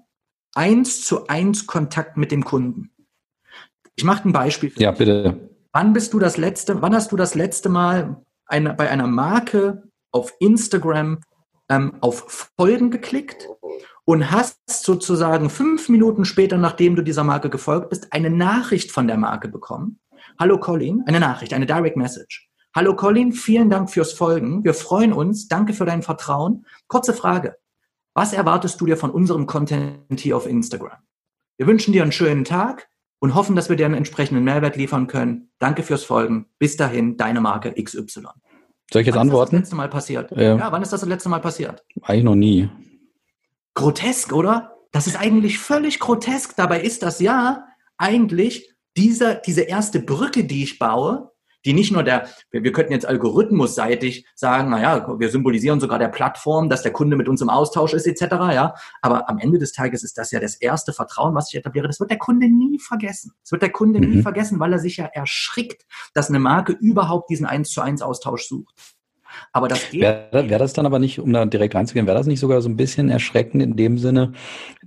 eins zu eins Kontakt mit dem Kunden. Ich mache ein Beispiel. ja, bitte. Wann bist du das letzte, wann hast du das letzte Mal eine, bei einer Marke auf Instagram ähm, auf Folgen geklickt und hast sozusagen fünf Minuten später, nachdem du dieser Marke gefolgt bist, eine Nachricht von der Marke bekommen. Hallo Colin, eine Nachricht, eine Direct Message. Hallo Colin, vielen Dank fürs Folgen. Wir freuen uns. Danke für dein Vertrauen. Kurze Frage. Was erwartest du dir von unserem Content hier auf Instagram? Wir wünschen dir einen schönen Tag und hoffen, dass wir dir einen entsprechenden Mehrwert liefern können. Danke fürs Folgen. Bis dahin, deine Marke XY. Soll ich jetzt wann antworten? Ist das, das letzte Mal passiert? Ja. ja, wann ist das das letzte Mal passiert? Eigentlich noch nie. Grotesk, oder? Das ist eigentlich völlig grotesk. Dabei ist das ja eigentlich dieser, diese erste Brücke, die ich baue, die nicht nur der, wir, wir könnten jetzt algorithmusseitig sagen, naja, wir symbolisieren sogar der Plattform, dass der Kunde mit uns im Austausch ist, etc., ja. Aber am Ende des Tages ist das ja das erste Vertrauen, was ich etabliere. Das wird der Kunde nie vergessen. Das wird der Kunde mhm. nie vergessen, weil er sich ja erschrickt, dass eine Marke überhaupt diesen eins zu eins Austausch sucht. Aber das geht. Wäre wär das dann aber nicht, um da direkt reinzugehen, wäre das nicht sogar so ein bisschen erschreckend in dem Sinne,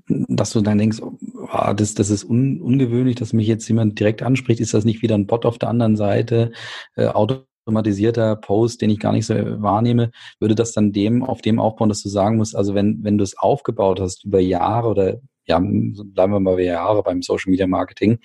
dass du dann denkst, oh, das, das ist un, ungewöhnlich, dass mich jetzt jemand direkt anspricht. Ist das nicht wieder ein Bot auf der anderen Seite? Äh, automatisierter Post, den ich gar nicht so wahrnehme, würde das dann dem auf dem aufbauen, dass du sagen musst, also wenn, wenn du es aufgebaut hast über Jahre oder ja, bleiben wir mal bei Jahre beim Social Media Marketing,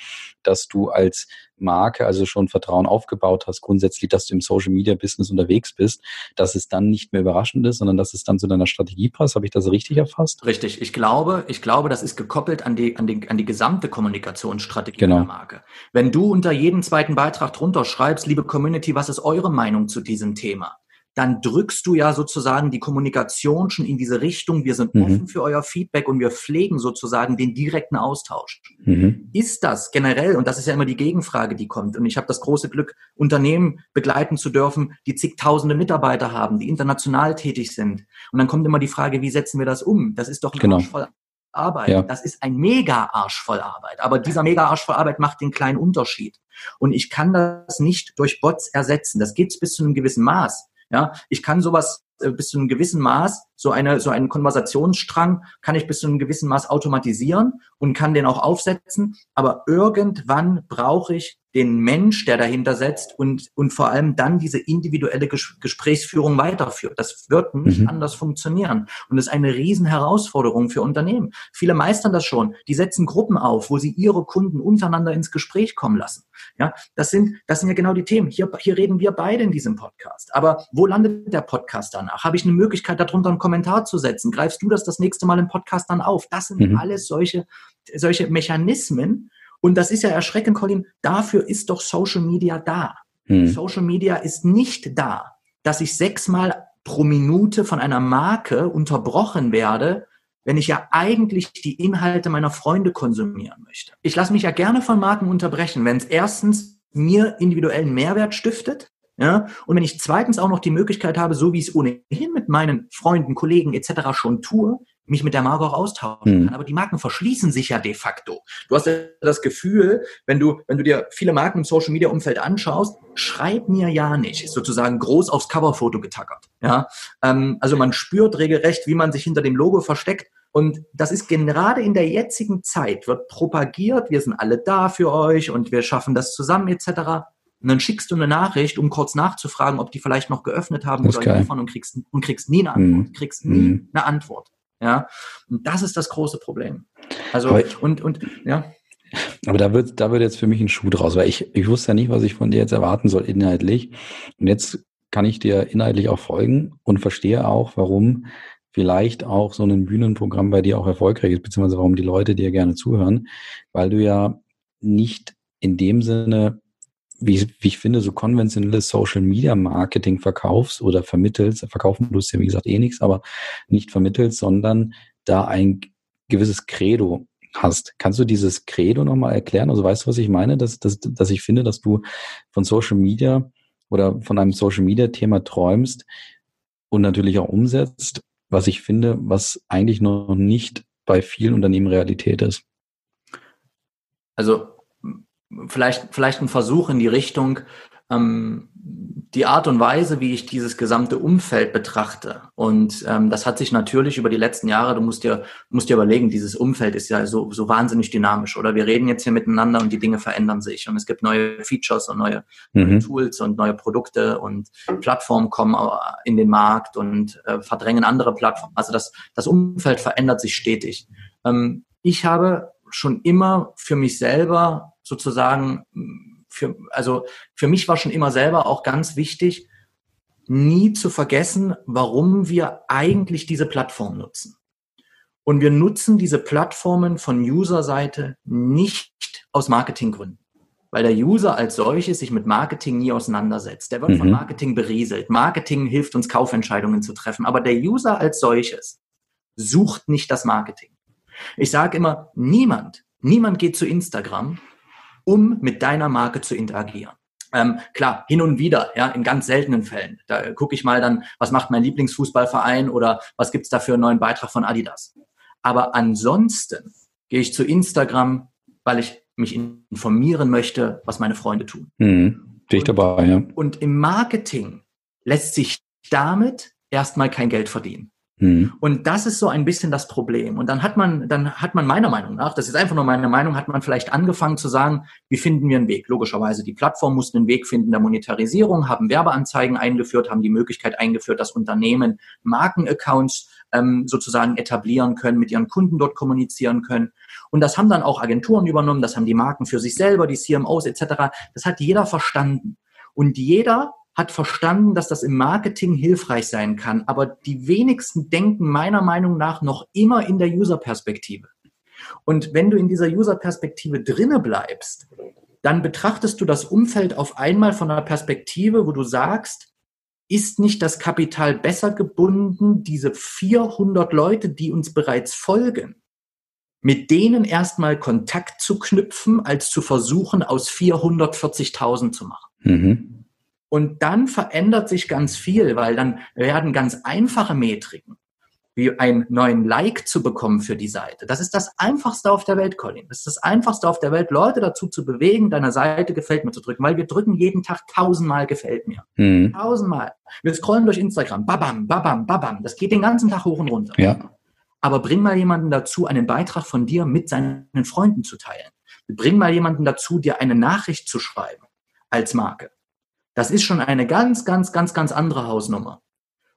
dass du als Marke also schon Vertrauen aufgebaut hast, grundsätzlich, dass du im Social Media Business unterwegs bist, dass es dann nicht mehr überraschend ist, sondern dass es dann zu deiner Strategie passt. Habe ich das richtig erfasst? Richtig. Ich glaube, ich glaube, das ist gekoppelt an die, an die, an die gesamte Kommunikationsstrategie genau. der Marke. Wenn du unter jedem zweiten Beitrag drunter schreibst, liebe Community, was ist eure Meinung zu diesem Thema? Dann drückst du ja sozusagen die Kommunikation schon in diese Richtung. Wir sind mhm. offen für euer Feedback und wir pflegen sozusagen den direkten Austausch. Mhm. Ist das generell, und das ist ja immer die Gegenfrage, die kommt, und ich habe das große Glück, Unternehmen begleiten zu dürfen, die zigtausende Mitarbeiter haben, die international tätig sind. Und dann kommt immer die Frage, wie setzen wir das um? Das ist doch ein genau. Voll Arbeit. Ja. Das ist ein mega Arsch voll Arbeit. Aber dieser mega Arsch voll Arbeit macht den kleinen Unterschied. Und ich kann das nicht durch Bots ersetzen. Das geht bis zu einem gewissen Maß. Ja, ich kann sowas bis zu einem gewissen Maß, so eine, so einen Konversationsstrang kann ich bis zu einem gewissen Maß automatisieren und kann den auch aufsetzen. Aber irgendwann brauche ich den Mensch, der dahinter setzt und, und vor allem dann diese individuelle Ges Gesprächsführung weiterführt. Das wird nicht mhm. anders funktionieren. Und das ist eine riesen Herausforderung für Unternehmen. Viele meistern das schon. Die setzen Gruppen auf, wo sie ihre Kunden untereinander ins Gespräch kommen lassen. Ja, das sind, das sind ja genau die Themen. Hier, hier reden wir beide in diesem Podcast. Aber wo landet der Podcast danach? Habe ich eine Möglichkeit, darunter einen Kommentar zu setzen? Greifst du das das nächste Mal im Podcast dann auf? Das sind mhm. alles solche, solche Mechanismen, und das ist ja erschreckend, Colin, dafür ist doch Social Media da. Hm. Social Media ist nicht da, dass ich sechsmal pro Minute von einer Marke unterbrochen werde, wenn ich ja eigentlich die Inhalte meiner Freunde konsumieren möchte. Ich lasse mich ja gerne von Marken unterbrechen, wenn es erstens mir individuellen Mehrwert stiftet, ja, und wenn ich zweitens auch noch die Möglichkeit habe, so wie ich es ohnehin mit meinen Freunden, Kollegen etc. schon tue, mich mit der Marke auch austauschen mhm. kann. Aber die Marken verschließen sich ja de facto. Du hast ja das Gefühl, wenn du, wenn du dir viele Marken im Social Media Umfeld anschaust, schreib mir ja nicht, ist sozusagen groß aufs Coverfoto getackert. Ja, ähm, also man spürt regelrecht, wie man sich hinter dem Logo versteckt. Und das ist gerade in der jetzigen Zeit, wird propagiert, wir sind alle da für euch und wir schaffen das zusammen etc. Und dann schickst du eine Nachricht, um kurz nachzufragen, ob die vielleicht noch geöffnet haben oder liefern und kriegst, und kriegst nie eine Antwort. Mhm. Kriegst nie mhm. eine Antwort. Ja, und das ist das große Problem. Also, aber, und, und, ja. Aber da wird, da wird jetzt für mich ein Schuh draus, weil ich, ich wusste ja nicht, was ich von dir jetzt erwarten soll inhaltlich. Und jetzt kann ich dir inhaltlich auch folgen und verstehe auch, warum vielleicht auch so ein Bühnenprogramm bei dir auch erfolgreich ist, beziehungsweise warum die Leute dir gerne zuhören, weil du ja nicht in dem Sinne wie, wie ich finde, so konventionelles Social Media Marketing verkaufst oder vermittelst, verkaufen du es ja wie gesagt eh nichts, aber nicht vermittelst, sondern da ein gewisses Credo hast. Kannst du dieses Credo nochmal erklären? Also weißt du, was ich meine? Dass, dass, dass ich finde, dass du von Social Media oder von einem Social Media Thema träumst und natürlich auch umsetzt, was ich finde, was eigentlich noch nicht bei vielen Unternehmen Realität ist. Also vielleicht, vielleicht ein Versuch in die Richtung, ähm, die Art und Weise, wie ich dieses gesamte Umfeld betrachte. Und ähm, das hat sich natürlich über die letzten Jahre, du musst dir, musst dir überlegen, dieses Umfeld ist ja so, so wahnsinnig dynamisch. Oder wir reden jetzt hier miteinander und die Dinge verändern sich. Und es gibt neue Features und neue, mhm. Tools und neue Produkte und Plattformen kommen in den Markt und äh, verdrängen andere Plattformen. Also das, das Umfeld verändert sich stetig. Ähm, ich habe schon immer für mich selber sozusagen, für, also für mich war schon immer selber auch ganz wichtig, nie zu vergessen, warum wir eigentlich diese Plattform nutzen. Und wir nutzen diese Plattformen von User-Seite nicht aus Marketinggründen. Weil der User als solches sich mit Marketing nie auseinandersetzt. Der wird mhm. von Marketing berieselt. Marketing hilft uns, Kaufentscheidungen zu treffen. Aber der User als solches sucht nicht das Marketing. Ich sage immer, niemand, niemand geht zu Instagram um mit deiner Marke zu interagieren. Ähm, klar, hin und wieder, ja, in ganz seltenen Fällen. Da gucke ich mal dann, was macht mein Lieblingsfußballverein oder was gibt's da für einen neuen Beitrag von Adidas. Aber ansonsten gehe ich zu Instagram, weil ich mich informieren möchte, was meine Freunde tun. Mhm. Stehe ich dabei, ja. Und im Marketing lässt sich damit erstmal kein Geld verdienen. Mhm. Und das ist so ein bisschen das Problem. Und dann hat man, dann hat man meiner Meinung nach, das ist einfach nur meine Meinung, hat man vielleicht angefangen zu sagen, wie finden wir einen Weg? Logischerweise, die Plattform mussten einen Weg finden der Monetarisierung, haben Werbeanzeigen eingeführt, haben die Möglichkeit eingeführt, dass Unternehmen Markenaccounts ähm, sozusagen etablieren können, mit ihren Kunden dort kommunizieren können. Und das haben dann auch Agenturen übernommen, das haben die Marken für sich selber, die CMOs etc. Das hat jeder verstanden. Und jeder hat verstanden, dass das im Marketing hilfreich sein kann. Aber die wenigsten denken meiner Meinung nach noch immer in der User-Perspektive. Und wenn du in dieser User-Perspektive drinne bleibst, dann betrachtest du das Umfeld auf einmal von einer Perspektive, wo du sagst, ist nicht das Kapital besser gebunden, diese 400 Leute, die uns bereits folgen, mit denen erstmal Kontakt zu knüpfen, als zu versuchen, aus 440.000 zu machen. Mhm. Und dann verändert sich ganz viel, weil dann werden ganz einfache Metriken, wie einen neuen Like zu bekommen für die Seite. Das ist das Einfachste auf der Welt, Colin. Das ist das Einfachste auf der Welt, Leute dazu zu bewegen, deiner Seite gefällt mir zu drücken, weil wir drücken jeden Tag tausendmal gefällt mir. Mhm. Tausendmal. Wir scrollen durch Instagram, babam, babam, babam. Das geht den ganzen Tag hoch und runter. Ja. Aber bring mal jemanden dazu, einen Beitrag von dir mit seinen Freunden zu teilen. Bring mal jemanden dazu, dir eine Nachricht zu schreiben als Marke. Das ist schon eine ganz, ganz, ganz, ganz andere Hausnummer.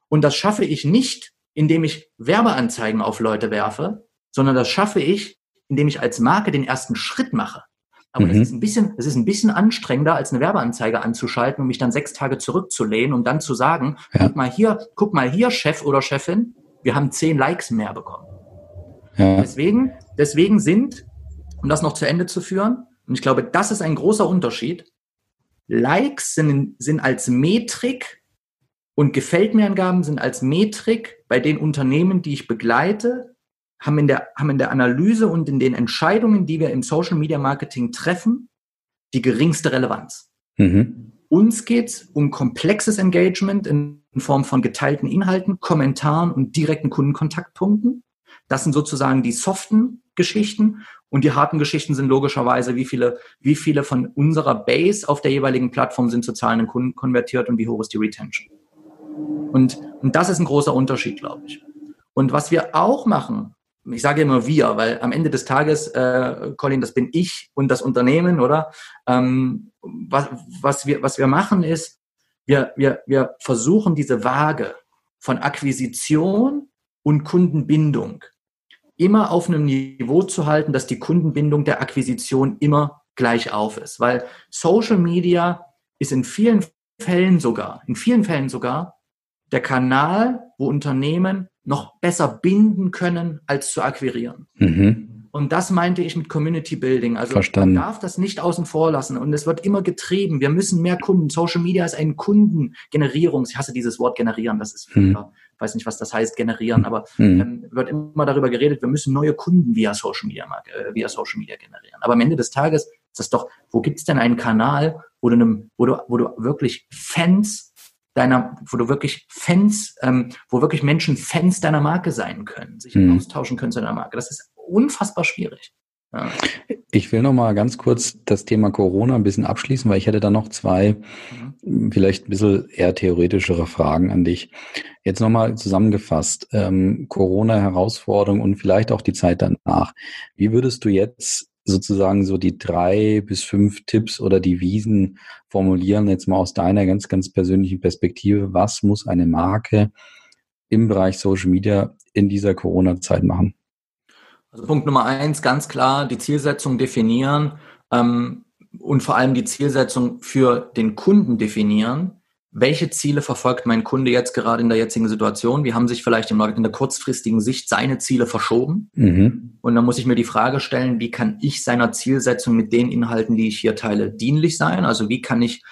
Und das schaffe ich nicht, indem ich Werbeanzeigen auf Leute werfe, sondern das schaffe ich, indem ich als Marke den ersten Schritt mache. Aber mhm. das ist ein bisschen, das ist ein bisschen anstrengender, als eine Werbeanzeige anzuschalten und mich dann sechs Tage zurückzulehnen und dann zu sagen, ja. guck mal hier, guck mal hier, Chef oder Chefin, wir haben zehn Likes mehr bekommen. Ja. Deswegen, deswegen sind, um das noch zu Ende zu führen, und ich glaube, das ist ein großer Unterschied, Likes sind, sind als Metrik und Gefällt mir Angaben sind als Metrik bei den Unternehmen, die ich begleite, haben in der, haben in der Analyse und in den Entscheidungen, die wir im Social Media Marketing treffen, die geringste Relevanz. Mhm. Uns geht es um komplexes Engagement in Form von geteilten Inhalten, Kommentaren und direkten Kundenkontaktpunkten. Das sind sozusagen die soften Geschichten. Und die harten Geschichten sind logischerweise, wie viele, wie viele von unserer Base auf der jeweiligen Plattform sind zu zahlenden Kunden konvertiert und wie hoch ist die Retention. Und, und das ist ein großer Unterschied, glaube ich. Und was wir auch machen, ich sage immer wir, weil am Ende des Tages, äh, Colin, das bin ich und das Unternehmen, oder? Ähm, was, was, wir, was wir machen ist, wir, wir, wir versuchen diese Waage von Akquisition und Kundenbindung immer auf einem Niveau zu halten, dass die Kundenbindung der Akquisition immer gleich auf ist. Weil Social Media ist in vielen Fällen sogar, in vielen Fällen sogar der Kanal, wo Unternehmen noch besser binden können, als zu akquirieren. Mhm. Und das meinte ich mit Community Building. Also Verstanden. man darf das nicht außen vor lassen. Und es wird immer getrieben. Wir müssen mehr Kunden. Social Media ist ein Kundengenerierungs. Ich hasse dieses Wort generieren. Das ist, hm. ich weiß nicht, was das heißt, generieren. Aber hm. ähm, wird immer darüber geredet, wir müssen neue Kunden via Social Media, äh, via Social Media generieren. Aber am Ende des Tages ist das doch, wo gibt es denn einen Kanal, wo du, einem, wo du, wo du wirklich Fans deiner, wo du wirklich Fans, ähm, wo wirklich Menschen Fans deiner Marke sein können, sich hm. austauschen können zu deiner Marke. Das ist unfassbar schwierig. Ja. Ich will noch mal ganz kurz das Thema Corona ein bisschen abschließen, weil ich hätte da noch zwei mhm. vielleicht ein bisschen eher theoretischere Fragen an dich. Jetzt noch mal zusammengefasst, ähm, Corona-Herausforderung und vielleicht auch die Zeit danach. Wie würdest du jetzt sozusagen so die drei bis fünf Tipps oder Devisen formulieren, jetzt mal aus deiner ganz, ganz persönlichen Perspektive? Was muss eine Marke im Bereich Social Media in dieser Corona-Zeit machen? Also Punkt Nummer eins, ganz klar, die Zielsetzung definieren ähm, und vor allem die Zielsetzung für den Kunden definieren. Welche Ziele verfolgt mein Kunde jetzt gerade in der jetzigen Situation? Wie haben sich vielleicht in der kurzfristigen Sicht seine Ziele verschoben? Mhm. Und dann muss ich mir die Frage stellen, wie kann ich seiner Zielsetzung mit den Inhalten, die ich hier teile, dienlich sein? Also wie kann ich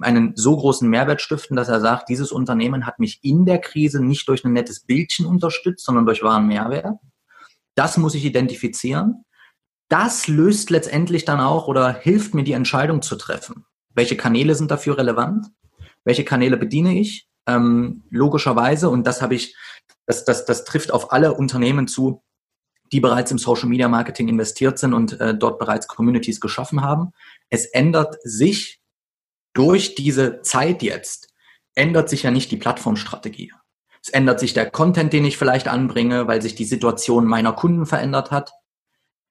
einen so großen Mehrwert stiften, dass er sagt, dieses Unternehmen hat mich in der Krise nicht durch ein nettes Bildchen unterstützt, sondern durch wahren Mehrwert? Das muss ich identifizieren. Das löst letztendlich dann auch oder hilft mir, die Entscheidung zu treffen. Welche Kanäle sind dafür relevant? Welche Kanäle bediene ich? Ähm, logischerweise, und das habe ich, das, das, das trifft auf alle Unternehmen zu, die bereits im Social Media Marketing investiert sind und äh, dort bereits Communities geschaffen haben. Es ändert sich durch diese Zeit jetzt ändert sich ja nicht die Plattformstrategie. Ändert sich der Content, den ich vielleicht anbringe, weil sich die Situation meiner Kunden verändert hat.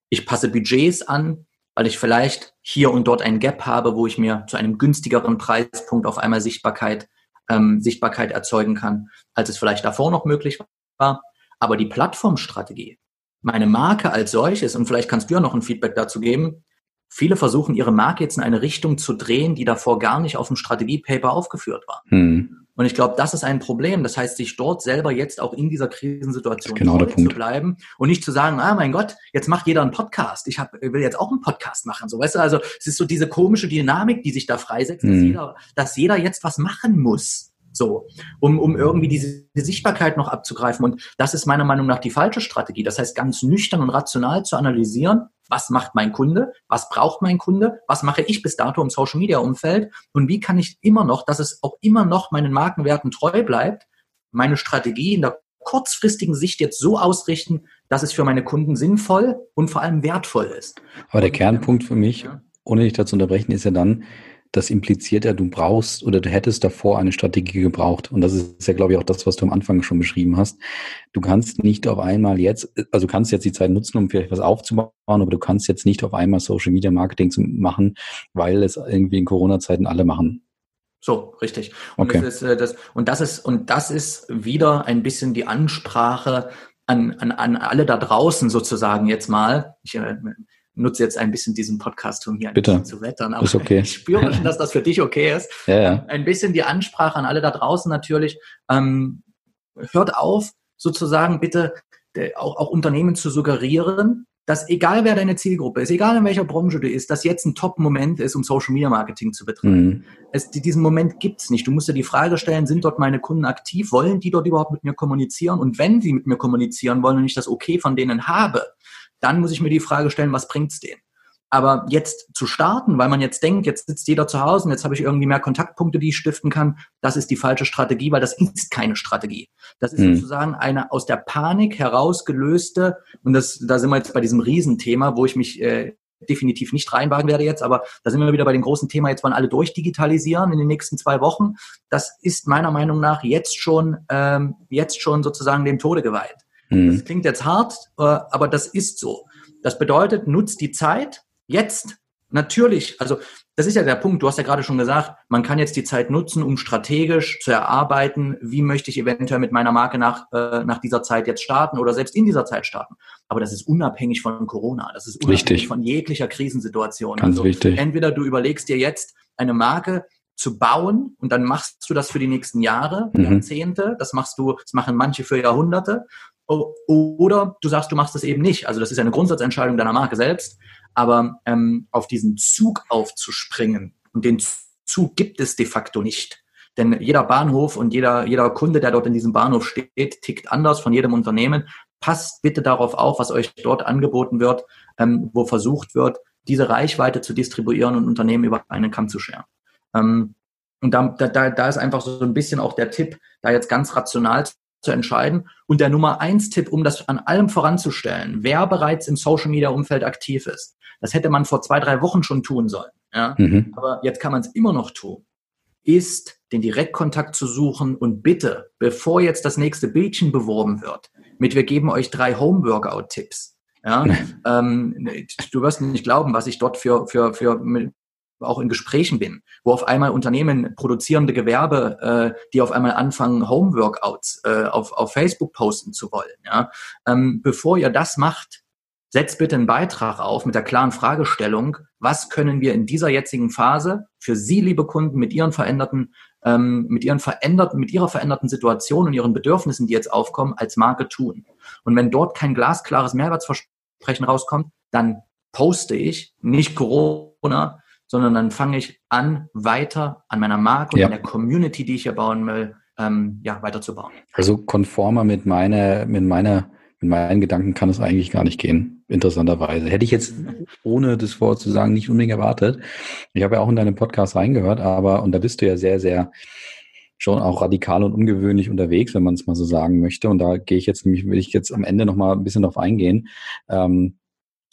Ich passe Budgets an, weil ich vielleicht hier und dort ein Gap habe, wo ich mir zu einem günstigeren Preispunkt auf einmal Sichtbarkeit, ähm, Sichtbarkeit erzeugen kann, als es vielleicht davor noch möglich war. Aber die Plattformstrategie, meine Marke als solches, und vielleicht kannst du ja noch ein Feedback dazu geben, viele versuchen ihre Marke jetzt in eine Richtung zu drehen, die davor gar nicht auf dem Strategiepaper aufgeführt war. Hm. Und ich glaube, das ist ein Problem. Das heißt, sich dort selber jetzt auch in dieser Krisensituation genau zu bleiben und nicht zu sagen, ah mein Gott, jetzt macht jeder einen Podcast. Ich hab, will jetzt auch einen Podcast machen. So, weißt du, also es ist so diese komische Dynamik, die sich da freisetzt, hm. dass, jeder, dass jeder jetzt was machen muss. So, um, um irgendwie diese Sichtbarkeit noch abzugreifen. Und das ist meiner Meinung nach die falsche Strategie. Das heißt, ganz nüchtern und rational zu analysieren, was macht mein Kunde, was braucht mein Kunde, was mache ich bis dato im Social Media Umfeld und wie kann ich immer noch, dass es auch immer noch meinen Markenwerten treu bleibt, meine Strategie in der kurzfristigen Sicht jetzt so ausrichten, dass es für meine Kunden sinnvoll und vor allem wertvoll ist. Aber der Kernpunkt für mich, ohne dich dazu unterbrechen, ist ja dann, das impliziert ja, du brauchst oder du hättest davor eine Strategie gebraucht. Und das ist ja, glaube ich, auch das, was du am Anfang schon beschrieben hast. Du kannst nicht auf einmal jetzt, also du kannst jetzt die Zeit nutzen, um vielleicht was aufzubauen, aber du kannst jetzt nicht auf einmal Social Media Marketing machen, weil es irgendwie in Corona-Zeiten alle machen. So, richtig. Und, okay. das ist, äh, das, und das ist, und das ist wieder ein bisschen die Ansprache an, an, an alle da draußen sozusagen jetzt mal. Ich, äh, nutze jetzt ein bisschen diesen Podcast, um hier ein Bitte. bisschen zu wettern. Aber ist okay. ich spüre schon, dass das für dich okay ist. Ja, ja. Ein bisschen die Ansprache an alle da draußen natürlich. Ähm, hört auf, sozusagen bitte äh, auch, auch Unternehmen zu suggerieren, dass egal wer deine Zielgruppe ist, egal in welcher Branche du ist, dass jetzt ein Top-Moment ist, um Social Media Marketing zu betreiben. Mhm. Es, diesen Moment gibt's nicht. Du musst dir die Frage stellen, sind dort meine Kunden aktiv? Wollen die dort überhaupt mit mir kommunizieren? Und wenn sie mit mir kommunizieren wollen und ich das okay von denen habe, dann muss ich mir die Frage stellen, was bringt's denen? Aber jetzt zu starten, weil man jetzt denkt, jetzt sitzt jeder zu Hause und jetzt habe ich irgendwie mehr Kontaktpunkte, die ich stiften kann, das ist die falsche Strategie, weil das ist keine Strategie. Das ist mhm. sozusagen eine aus der Panik herausgelöste, und das, da sind wir jetzt bei diesem Riesenthema, wo ich mich äh, definitiv nicht reinwagen werde jetzt, aber da sind wir wieder bei dem großen Thema, jetzt wollen alle durchdigitalisieren in den nächsten zwei Wochen. Das ist meiner Meinung nach jetzt schon, ähm, jetzt schon sozusagen dem Tode geweiht. Mhm. Das klingt jetzt hart, äh, aber das ist so. Das bedeutet, nutzt die Zeit jetzt natürlich, also das ist ja der Punkt, du hast ja gerade schon gesagt, man kann jetzt die Zeit nutzen, um strategisch zu erarbeiten, wie möchte ich eventuell mit meiner Marke nach, äh, nach dieser Zeit jetzt starten oder selbst in dieser Zeit starten. Aber das ist unabhängig von Corona, das ist unabhängig Richtig. von jeglicher Krisensituation. Ganz also wichtig. entweder du überlegst dir jetzt eine Marke zu bauen und dann machst du das für die nächsten Jahre, mhm. Jahrzehnte, das machst du, das machen manche für Jahrhunderte oder du sagst, du machst das eben nicht. Also das ist eine Grundsatzentscheidung deiner Marke selbst. Aber ähm, auf diesen Zug aufzuspringen, und den Zug gibt es de facto nicht. Denn jeder Bahnhof und jeder, jeder Kunde, der dort in diesem Bahnhof steht, tickt anders von jedem Unternehmen. Passt bitte darauf auf, was euch dort angeboten wird, ähm, wo versucht wird, diese Reichweite zu distribuieren und Unternehmen über einen Kamm zu scheren. Ähm, und da, da, da ist einfach so ein bisschen auch der Tipp, da jetzt ganz rational zu entscheiden. Und der Nummer eins Tipp, um das an allem voranzustellen, wer bereits im Social Media Umfeld aktiv ist, das hätte man vor zwei, drei Wochen schon tun sollen. Ja? Mhm. Aber jetzt kann man es immer noch tun, ist den Direktkontakt zu suchen und bitte, bevor jetzt das nächste Bildchen beworben wird, mit wir geben euch drei Home-Workout-Tipps. Ja, ähm, du wirst nicht glauben, was ich dort für, für, für auch in Gesprächen bin, wo auf einmal Unternehmen, produzierende Gewerbe, äh, die auf einmal anfangen, Homeworkouts äh, auf, auf Facebook posten zu wollen. Ja? Ähm, bevor ihr das macht, setzt bitte einen Beitrag auf mit der klaren Fragestellung, was können wir in dieser jetzigen Phase für Sie, liebe Kunden, mit Ihren veränderten, ähm, mit Ihren veränderten, mit Ihrer veränderten Situation und Ihren Bedürfnissen, die jetzt aufkommen, als Marke tun. Und wenn dort kein glasklares Mehrwertsversprechen rauskommt, dann poste ich nicht Corona, sondern dann fange ich an, weiter an meiner Marke und ja. an der Community, die ich hier bauen will, ähm, ja, weiterzubauen. Also konformer mit meiner, mit meiner, mit meinen Gedanken kann es eigentlich gar nicht gehen, interessanterweise. Hätte ich jetzt, ohne das Wort zu sagen, nicht unbedingt erwartet. Ich habe ja auch in deinem Podcast reingehört, aber, und da bist du ja sehr, sehr, schon auch radikal und ungewöhnlich unterwegs, wenn man es mal so sagen möchte. Und da gehe ich jetzt nämlich, will ich jetzt am Ende nochmal ein bisschen drauf eingehen. Ähm,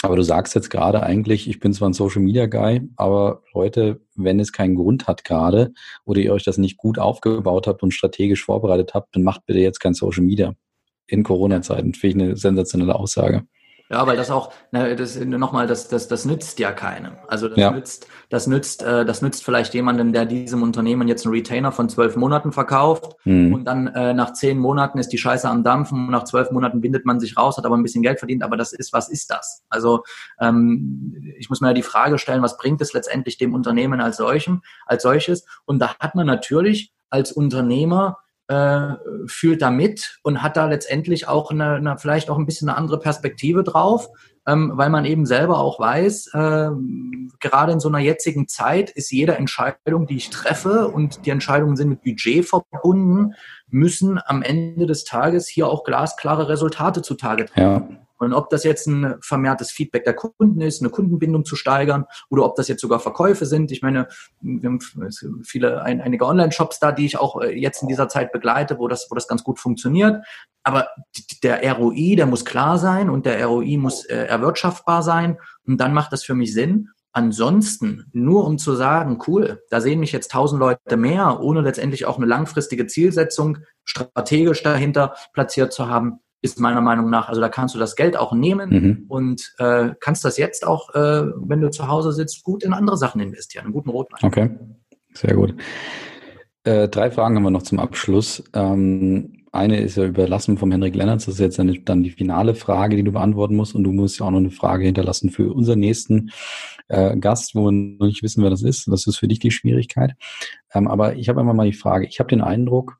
Aber du sagst jetzt gerade eigentlich, ich bin zwar ein Social Media Guy, aber Leute, wenn es keinen Grund hat gerade oder ihr euch das nicht gut aufgebaut habt und strategisch vorbereitet habt, dann macht bitte jetzt kein Social Media in Corona-Zeiten. Finde ich eine sensationelle Aussage. Ja, weil das auch, ne, das nochmal, das, das, das nützt ja keinem. Also das ja. nützt, das nützt, äh, das nützt vielleicht jemanden, der diesem Unternehmen jetzt einen Retainer von zwölf Monaten verkauft mhm. und dann äh, nach zehn Monaten ist die Scheiße am Dampfen und nach zwölf Monaten bindet man sich raus, hat aber ein bisschen Geld verdient, aber das ist, was ist das? Also ähm, ich muss mir ja die Frage stellen, was bringt es letztendlich dem Unternehmen als solchem, als solches? Und da hat man natürlich als Unternehmer äh, fühlt da mit und hat da letztendlich auch eine, eine, vielleicht auch ein bisschen eine andere Perspektive drauf, ähm, weil man eben selber auch weiß, äh, gerade in so einer jetzigen Zeit ist jede Entscheidung, die ich treffe und die Entscheidungen sind mit Budget verbunden, müssen am Ende des Tages hier auch glasklare Resultate zutage treten. Ja. Und ob das jetzt ein vermehrtes Feedback der Kunden ist, eine Kundenbindung zu steigern oder ob das jetzt sogar Verkäufe sind. Ich meine, wir haben viele, ein, einige Online-Shops da, die ich auch äh, jetzt in dieser Zeit begleite, wo das, wo das ganz gut funktioniert. Aber der ROI, der muss klar sein und der ROI muss äh, erwirtschaftbar sein. Und dann macht das für mich Sinn. Ansonsten, nur um zu sagen, cool, da sehen mich jetzt tausend Leute mehr, ohne letztendlich auch eine langfristige Zielsetzung strategisch dahinter platziert zu haben, ist meiner Meinung nach, also da kannst du das Geld auch nehmen mhm. und äh, kannst das jetzt auch, äh, wenn du zu Hause sitzt, gut in andere Sachen investieren, einen guten Rotwein. Okay, sehr gut. Äh, drei Fragen haben wir noch zum Abschluss. Ähm, eine ist ja überlassen vom Henrik Lennartz. Das ist jetzt eine, dann die finale Frage, die du beantworten musst. Und du musst ja auch noch eine Frage hinterlassen für unseren nächsten äh, Gast, wo wir noch nicht wissen, wer das ist. Das ist für dich die Schwierigkeit. Ähm, aber ich habe einfach mal die Frage. Ich habe den Eindruck,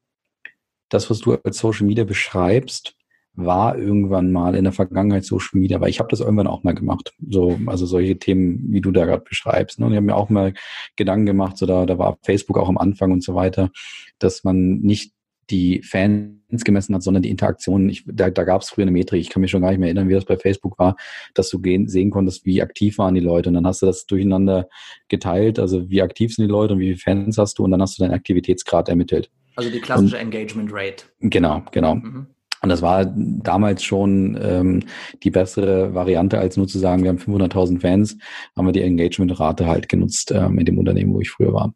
das, was du als Social Media beschreibst, war irgendwann mal in der Vergangenheit Social Media, aber ich habe das irgendwann auch mal gemacht. So, also solche Themen, wie du da gerade beschreibst. Ne? Und ich habe mir auch mal Gedanken gemacht, so da, da war Facebook auch am Anfang und so weiter, dass man nicht die Fans gemessen hat, sondern die Interaktion. Ich, da da gab es früher eine Metrik, ich kann mich schon gar nicht mehr erinnern, wie das bei Facebook war, dass du gehen, sehen konntest, wie aktiv waren die Leute. Und dann hast du das durcheinander geteilt, also wie aktiv sind die Leute und wie viele Fans hast du und dann hast du deinen Aktivitätsgrad ermittelt. Also die klassische und, Engagement Rate. Genau, genau. Mhm. Und das war damals schon ähm, die bessere Variante, als nur zu sagen, wir haben 500.000 Fans, haben wir die Engagement-Rate halt genutzt ähm, in dem Unternehmen, wo ich früher war.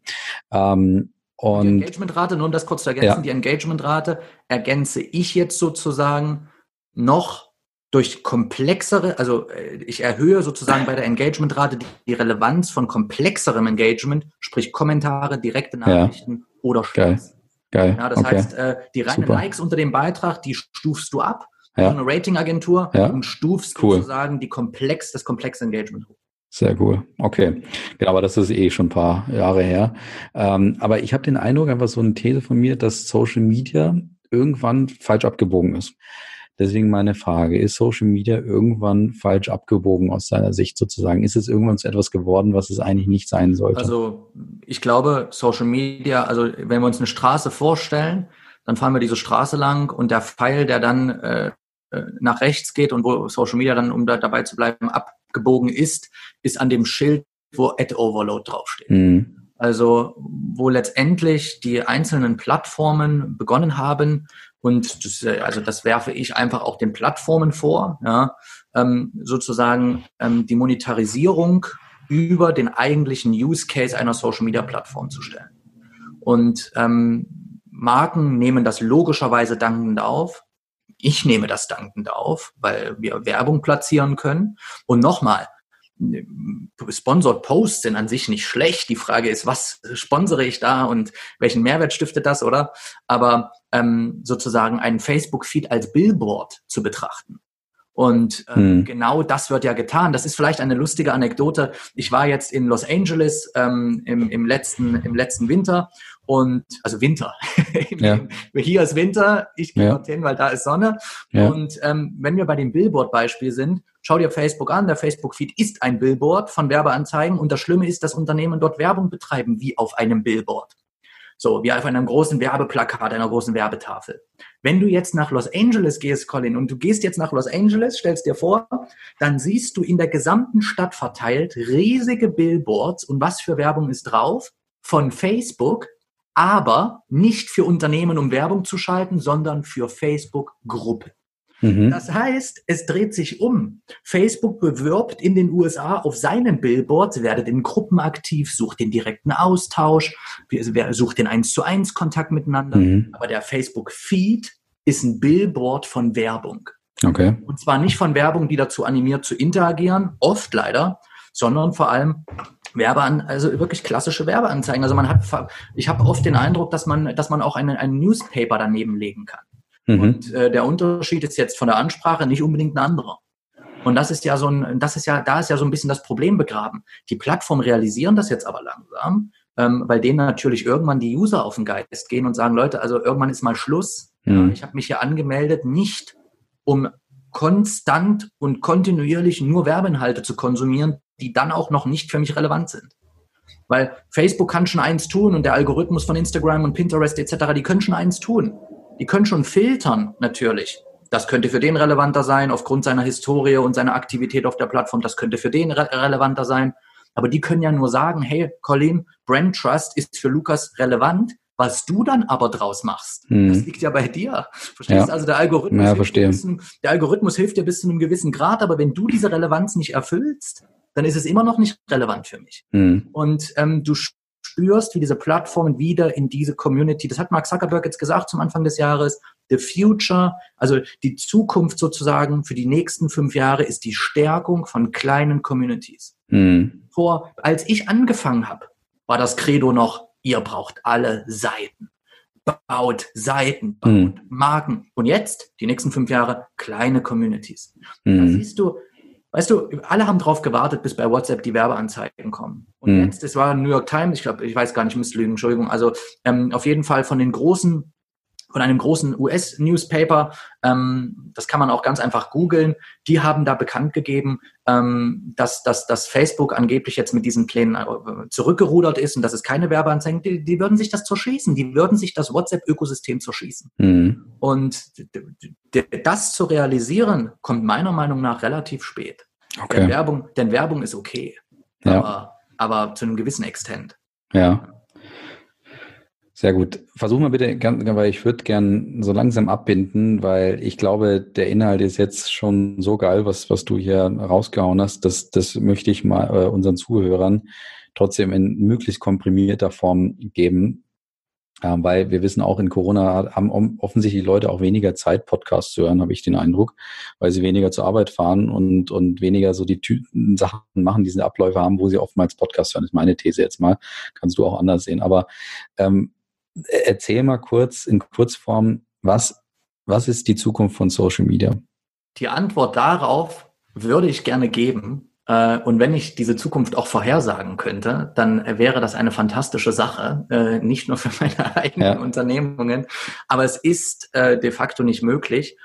Ähm, und die Engagement-Rate, nur um das kurz zu ergänzen, ja. die Engagement-Rate ergänze ich jetzt sozusagen noch durch komplexere, also äh, ich erhöhe sozusagen bei der Engagement-Rate die, die, Relevanz von komplexerem Engagement, sprich Kommentare, direkte Nachrichten ja. oder Shares. Geil. Ja, das okay. heißt, äh, die reinen Super. Likes unter dem Beitrag, die stufst du ab, ja. eine Ratingagentur ja. und stufst cool. sozusagen die komplex, das komplexe Engagement hoch. Sehr cool. Okay. Genau, aber das ist eh schon ein paar Jahre her. Ähm, aber ich habe den Eindruck, einfach so eine These von mir, dass Social Media irgendwann falsch abgebogen ist. Deswegen meine Frage, ist Social Media irgendwann falsch abgebogen aus deiner Sicht sozusagen? Ist es irgendwann zu etwas geworden, was es eigentlich nicht sein sollte? Also ich glaube, Social Media, also wenn wir uns eine Straße vorstellen, dann fahren wir diese Straße lang und der Pfeil, der dann äh, äh nach rechts geht und wo Social Media dann, um da dabei zu bleiben, abgebogen ist, ist an dem Schild, wo Ad Overload draufsteht. Mhm. Also wo letztendlich die einzelnen Plattformen begonnen haben, und das, äh, also das werfe ich einfach auch den Plattformen vor, ja, ähm, sozusagen ähm, die Monetarisierung über den eigentlichen Use Case einer Social Media Plattform zu stellen. Und ähm, Marken nehmen das logischerweise dankend auf. Ich nehme das dankend auf, weil wir Werbung platzieren können. Und nochmal, Sponsored Posts sind an sich nicht schlecht. Die Frage ist, was sponsere ich da und welchen Mehrwert stiftet das, oder? Aber ähm, sozusagen einen Facebook-Feed als Billboard zu betrachten. Und ähm, hm. genau das wird ja getan. Das ist vielleicht eine lustige Anekdote. Ich war jetzt in Los Angeles ähm, im, im, letzten, im letzten Winter und also Winter. ja. Hier ist Winter, ich gehe ja. dorthin, weil da ist Sonne. Ja. Und ähm, wenn wir bei dem Billboard-Beispiel sind, schau dir Facebook an, der Facebook-Feed ist ein Billboard von Werbeanzeigen und das Schlimme ist, dass Unternehmen dort Werbung betreiben, wie auf einem Billboard. So, wie auf einem großen Werbeplakat, einer großen Werbetafel. Wenn du jetzt nach Los Angeles gehst, Colin, und du gehst jetzt nach Los Angeles, stellst dir vor, dann siehst du in der gesamten Stadt verteilt riesige Billboards und was für Werbung ist drauf? Von Facebook, aber nicht für Unternehmen, um Werbung zu schalten, sondern für Facebook-Gruppen. Mhm. Das heißt, es dreht sich um. Facebook bewirbt in den USA auf seinen Billboards, werdet in Gruppen aktiv, sucht den direkten Austausch, sucht den 1 zu 1 Kontakt miteinander. Mhm. Aber der Facebook-Feed ist ein Billboard von Werbung. Okay. Und zwar nicht von Werbung, die dazu animiert zu interagieren, oft leider, sondern vor allem Werbean, also wirklich klassische Werbeanzeigen. Also man hat, ich habe oft den Eindruck, dass man, dass man auch einen, einen Newspaper daneben legen kann. Mhm. Und äh, der Unterschied ist jetzt von der Ansprache nicht unbedingt ein anderer. Und das ist ja so ein, das ist ja, da ist ja so ein bisschen das Problem begraben. Die Plattformen realisieren das jetzt aber langsam, ähm, weil denen natürlich irgendwann die User auf den Geist gehen und sagen, Leute, also irgendwann ist mal Schluss. Mhm. Ich habe mich hier angemeldet, nicht um konstant und kontinuierlich nur Werbeinhalte zu konsumieren, die dann auch noch nicht für mich relevant sind. Weil Facebook kann schon eins tun und der Algorithmus von Instagram und Pinterest etc., die können schon eins tun. Die können schon filtern, natürlich. Das könnte für den relevanter sein, aufgrund seiner Historie und seiner Aktivität auf der Plattform. Das könnte für den re relevanter sein. Aber die können ja nur sagen, hey, Colin, Brand Trust ist für Lukas relevant. Was du dann aber draus machst, hm. das liegt ja bei dir. Verstehst ja. Also der Algorithmus, ja, verstehe. Bisschen, der Algorithmus hilft dir bis zu einem gewissen Grad, aber wenn du diese Relevanz nicht erfüllst, dann ist es immer noch nicht relevant für mich. Hm. Und ähm, du spürst, wie diese Plattformen wieder in diese Community, das hat Mark Zuckerberg jetzt gesagt zum Anfang des Jahres, the future, also die Zukunft sozusagen für die nächsten fünf Jahre ist die Stärkung von kleinen Communities. Mhm. Vor, als ich angefangen habe, war das Credo noch, ihr braucht alle Seiten. Baut Seiten, baut mhm. Marken. Und jetzt, die nächsten fünf Jahre, kleine Communities. Mhm. Da siehst du, Weißt du, alle haben drauf gewartet, bis bei WhatsApp die Werbeanzeigen kommen. Und mhm. jetzt, es war New York Times, ich glaube, ich weiß gar nicht, ich müsste lügen, Entschuldigung. Also ähm, auf jeden Fall von den großen, von einem großen US-Newspaper, ähm, das kann man auch ganz einfach googeln, die haben da bekannt gegeben, ähm, dass, dass, dass Facebook angeblich jetzt mit diesen Plänen äh, zurückgerudert ist und dass es keine Werbeanzeigen, die, die würden sich das zerschießen, die würden sich das WhatsApp-Ökosystem zerschießen. Mhm. Und das zu realisieren, kommt meiner Meinung nach relativ spät. Okay. Denn, Werbung, denn Werbung ist okay, ja. aber, aber zu einem gewissen Extent. Ja. Sehr gut. Versuch mal bitte, weil ich würde gern so langsam abbinden, weil ich glaube, der Inhalt ist jetzt schon so geil, was, was du hier rausgehauen hast. Das, das möchte ich mal äh, unseren Zuhörern trotzdem in möglichst komprimierter Form geben, ähm, weil wir wissen auch in Corona haben offensichtlich Leute auch weniger Zeit, Podcasts zu hören, habe ich den Eindruck, weil sie weniger zur Arbeit fahren und, und weniger so die Tüten Sachen machen, diese Abläufe haben, wo sie oftmals Podcasts hören. Das ist meine These jetzt mal. Kannst du auch anders sehen. Aber ähm, erzähl mal kurz in Kurzform, was, was ist die Zukunft von Social Media? Die Antwort darauf würde ich gerne geben. Äh, und wenn ich diese Zukunft auch vorhersagen könnte, dann wäre das eine fantastische Sache, äh, nicht nur für meine eigenen ja. Unternehmungen, aber es ist äh, de facto nicht möglich.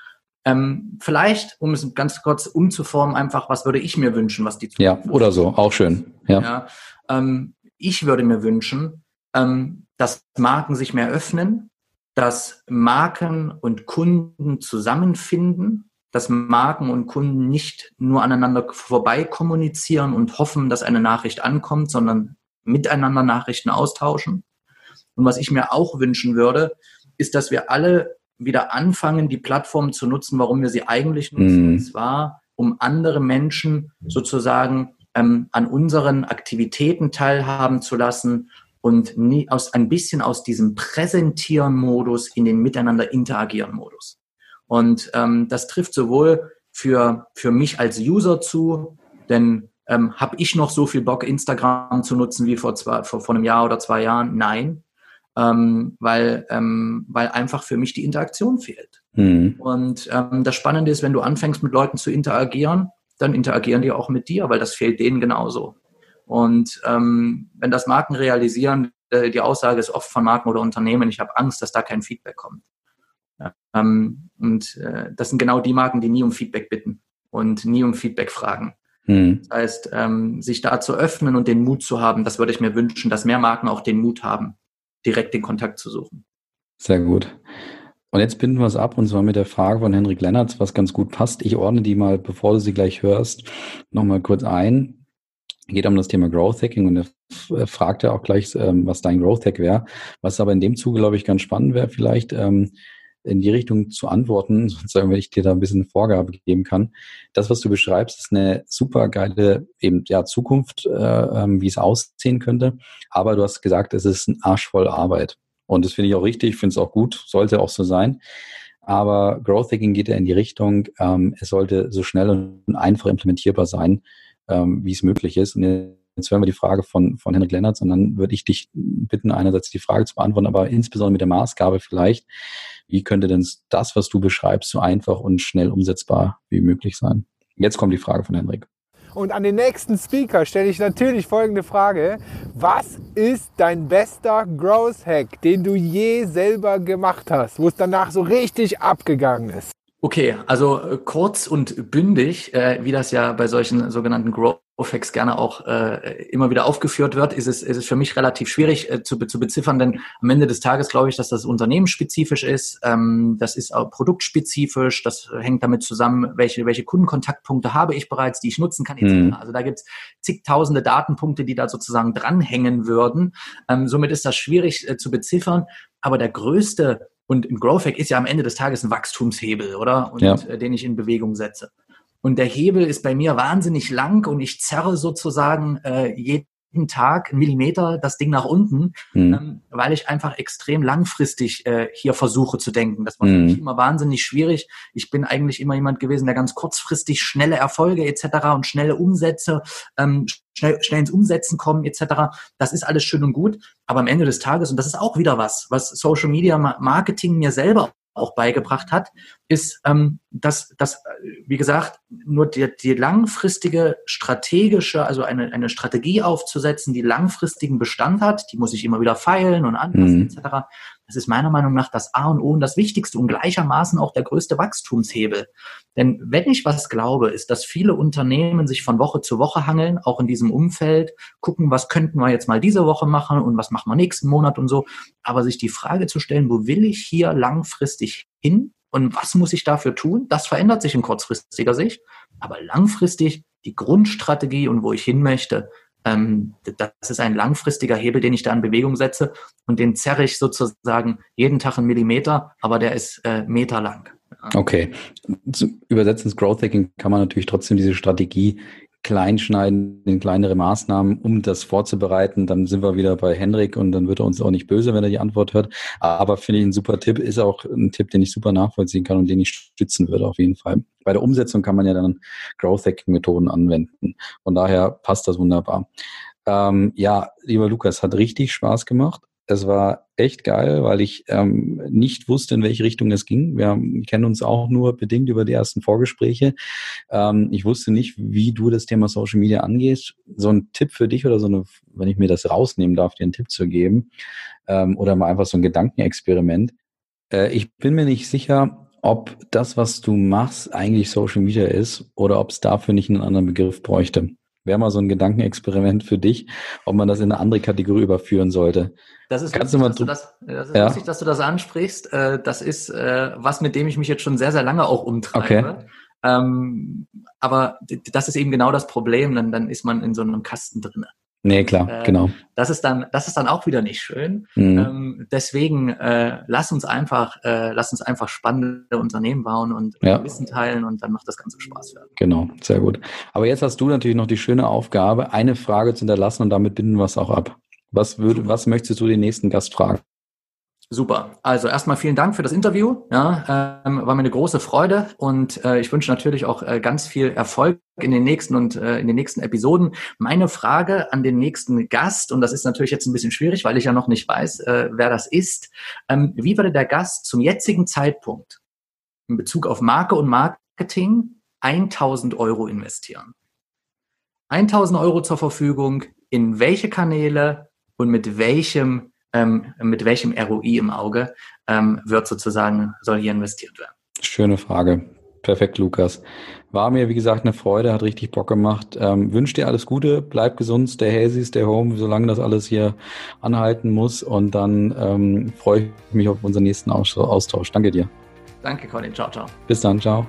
Ähm, vielleicht, um es ganz kurz umzuformen, einfach, was würde ich mir wünschen, was die Zukunft Ja, oder so, auch schön. Ja. ja ähm, ich würde mir wünschen, ähm, dass Marken sich mehr öffnen, dass Marken und Kunden zusammenfinden, dass Marken und Kunden nicht nur aneinander vorbei kommunizieren und hoffen, dass eine Nachricht ankommt, sondern miteinander Nachrichten austauschen. Und was ich mir auch wünschen würde, ist, dass wir alle wieder anfangen, die Plattform zu nutzen, warum wir sie eigentlich nutzen. Mm. Und zwar, um andere Menschen sozusagen ähm, an unseren Aktivitäten teilhaben zu lassen und nie aus, ein bisschen aus diesem Präsentieren-Modus in den Miteinander interagieren-Modus. Und ähm, das trifft sowohl für, für mich als User zu, denn ähm, habe ich noch so viel Bock, Instagram zu nutzen wie vor, zwei, vor, vor einem Jahr oder zwei Jahren? Nein, ähm, weil, ähm, weil einfach für mich die Interaktion fehlt. Mhm. Und ähm, das Spannende ist, wenn du anfängst mit Leuten zu interagieren, dann interagieren die auch mit dir, weil das fehlt denen genauso. Und ähm, wenn das Marken realisieren, äh, die Aussage ist oft von Marken oder Unternehmen, ich habe Angst, dass da kein Feedback kommt. Ja, ähm, und äh, das sind genau die Marken, die nie um Feedback bitten und nie um Feedback fragen. Hm. Das heißt, ähm, sich da zu öffnen und den Mut zu haben, das würde ich mir wünschen, dass mehr Marken auch den Mut haben, direkt den Kontakt zu suchen. Sehr gut. Und jetzt binden wir es ab und zwar mit der Frage von Henrik Lennartz, was ganz gut passt. Ich ordne die mal, bevor du sie gleich hörst, nochmal kurz ein geht um das Thema Growth Hacking und er fragt ja auch gleich, ähm, was dein Growth Hack wäre. Was aber in dem Zuge, glaube ich, ganz spannend wäre vielleicht, ähm, in die Richtung zu antworten, sozusagen, wenn ich dir da ein bisschen eine Vorgabe geben kann. Das, was du beschreibst, ist eine super geile eben, ja, Zukunft, äh, ähm, wie es aussehen könnte. Aber du hast gesagt, es ist ein Arsch voll Arbeit. Und das finde ich auch richtig, ich finde es auch gut, sollte auch so sein. Aber Growth Hacking geht ja in die Richtung, ähm, es sollte so schnell und einfach implementierbar sein, ähm, wie es möglich ist. Und jetzt hören wir die Frage von, von Henrik Lennart, sondern würde ich dich bitten, einerseits die Frage zu beantworten, aber insbesondere mit der Maßgabe vielleicht, wie könnte denn das, was du beschreibst, so einfach und schnell umsetzbar wie möglich sein? Jetzt kommt die Frage von Henrik. Und an den nächsten Speaker stelle ich natürlich folgende Frage. Was ist dein bester Growth Hack, den du je selber gemacht hast, wo es danach so richtig abgegangen ist? Okay, also äh, kurz und bündig, äh, wie das ja bei solchen sogenannten Growth Hacks gerne auch äh, immer wieder aufgeführt wird, ist es, ist es für mich relativ schwierig äh, zu, zu beziffern, denn am Ende des Tages glaube ich, dass das unternehmensspezifisch ist, ähm, das ist auch produktspezifisch, das hängt damit zusammen, welche, welche Kundenkontaktpunkte habe ich bereits, die ich nutzen kann, etc. Mhm. Also da gibt es zigtausende Datenpunkte, die da sozusagen dranhängen würden. Ähm, somit ist das schwierig äh, zu beziffern, aber der größte und ein Growth Hack ist ja am Ende des Tages ein Wachstumshebel, oder? Und ja. äh, den ich in Bewegung setze. Und der Hebel ist bei mir wahnsinnig lang und ich zerre sozusagen äh, jeden Tag einen Millimeter das Ding nach unten, mhm. ähm, weil ich einfach extrem langfristig äh, hier versuche zu denken. Das war für mhm. mich immer wahnsinnig schwierig. Ich bin eigentlich immer jemand gewesen, der ganz kurzfristig schnelle Erfolge etc. und schnelle Umsätze, ähm, schnell, schnell ins Umsetzen kommen etc. Das ist alles schön und gut, aber am Ende des Tages, und das ist auch wieder was, was Social Media Marketing mir selber auch beigebracht hat, ist, ähm, dass, dass, wie gesagt, nur die, die langfristige strategische, also eine, eine Strategie aufzusetzen, die langfristigen Bestand hat, die muss ich immer wieder feilen und anpassen, mhm. etc. Das ist meiner Meinung nach das A und O und das Wichtigste und gleichermaßen auch der größte Wachstumshebel. Denn wenn ich was glaube, ist, dass viele Unternehmen sich von Woche zu Woche hangeln, auch in diesem Umfeld, gucken, was könnten wir jetzt mal diese Woche machen und was machen wir nächsten Monat und so. Aber sich die Frage zu stellen, wo will ich hier langfristig hin und was muss ich dafür tun, das verändert sich in kurzfristiger Sicht. Aber langfristig die Grundstrategie und wo ich hin möchte, das ist ein langfristiger Hebel, den ich da in Bewegung setze und den zerre ich sozusagen jeden Tag einen Millimeter, aber der ist äh, meterlang. Okay. Übersetzen ins Growth Hacking kann man natürlich trotzdem diese Strategie kleinschneiden in kleinere Maßnahmen, um das vorzubereiten. Dann sind wir wieder bei Henrik und dann wird er uns auch nicht böse, wenn er die Antwort hört. Aber finde ich ein super Tipp, ist auch ein Tipp, den ich super nachvollziehen kann und den ich stützen würde auf jeden Fall. Bei der Umsetzung kann man ja dann Growth Hacking Methoden anwenden. Von daher passt das wunderbar. Ähm, ja, lieber Lukas, hat richtig Spaß gemacht. Es war echt geil, weil ich ähm, nicht wusste, in welche Richtung es ging. Wir kennen uns auch nur bedingt über die ersten Vorgespräche. Ähm, ich wusste nicht, wie du das Thema Social Media angehst. So ein Tipp für dich oder so eine, wenn ich mir das rausnehmen darf, dir einen Tipp zu geben ähm, oder mal einfach so ein Gedankenexperiment. Äh, ich bin mir nicht sicher, ob das, was du machst, eigentlich Social Media ist oder ob es dafür nicht einen anderen Begriff bräuchte. Wäre mal so ein Gedankenexperiment für dich, ob man das in eine andere Kategorie überführen sollte. Das ist Kannst lustig, du mal dass du das, das ist ja. lustig, dass du das ansprichst. Äh, das ist äh, was, mit dem ich mich jetzt schon sehr, sehr lange auch umtreibe. Okay. Ähm, aber das ist eben genau das Problem. Dann, dann ist man in so einem Kasten drinne. Nee, klar, äh, genau. Das ist dann, das ist dann auch wieder nicht schön. Mhm. Ähm, deswegen äh, lass uns einfach, äh, lass uns einfach spannende Unternehmen bauen und ja. Wissen teilen und dann macht das Ganze Spaß werden. Genau, sehr gut. Aber jetzt hast du natürlich noch die schöne Aufgabe, eine Frage zu hinterlassen und damit binden wir es auch ab. Was würde, was möchtest du den nächsten Gast fragen? Super. Also erstmal vielen Dank für das Interview. Ja, ähm, war mir eine große Freude und äh, ich wünsche natürlich auch äh, ganz viel Erfolg in den nächsten und äh, in den nächsten Episoden. Meine Frage an den nächsten Gast und das ist natürlich jetzt ein bisschen schwierig, weil ich ja noch nicht weiß, äh, wer das ist. Ähm, wie würde der Gast zum jetzigen Zeitpunkt in Bezug auf Marke und Marketing 1000 Euro investieren? 1000 Euro zur Verfügung. In welche Kanäle und mit welchem ähm, mit welchem ROI im Auge ähm, wird sozusagen, soll hier investiert werden? Schöne Frage. Perfekt, Lukas. War mir, wie gesagt, eine Freude, hat richtig Bock gemacht. Ähm, wünsche dir alles Gute, bleib gesund, stay healthy, stay home, solange das alles hier anhalten muss. Und dann ähm, freue ich mich auf unseren nächsten Austausch. Danke dir. Danke, Colin. Ciao, ciao. Bis dann, ciao.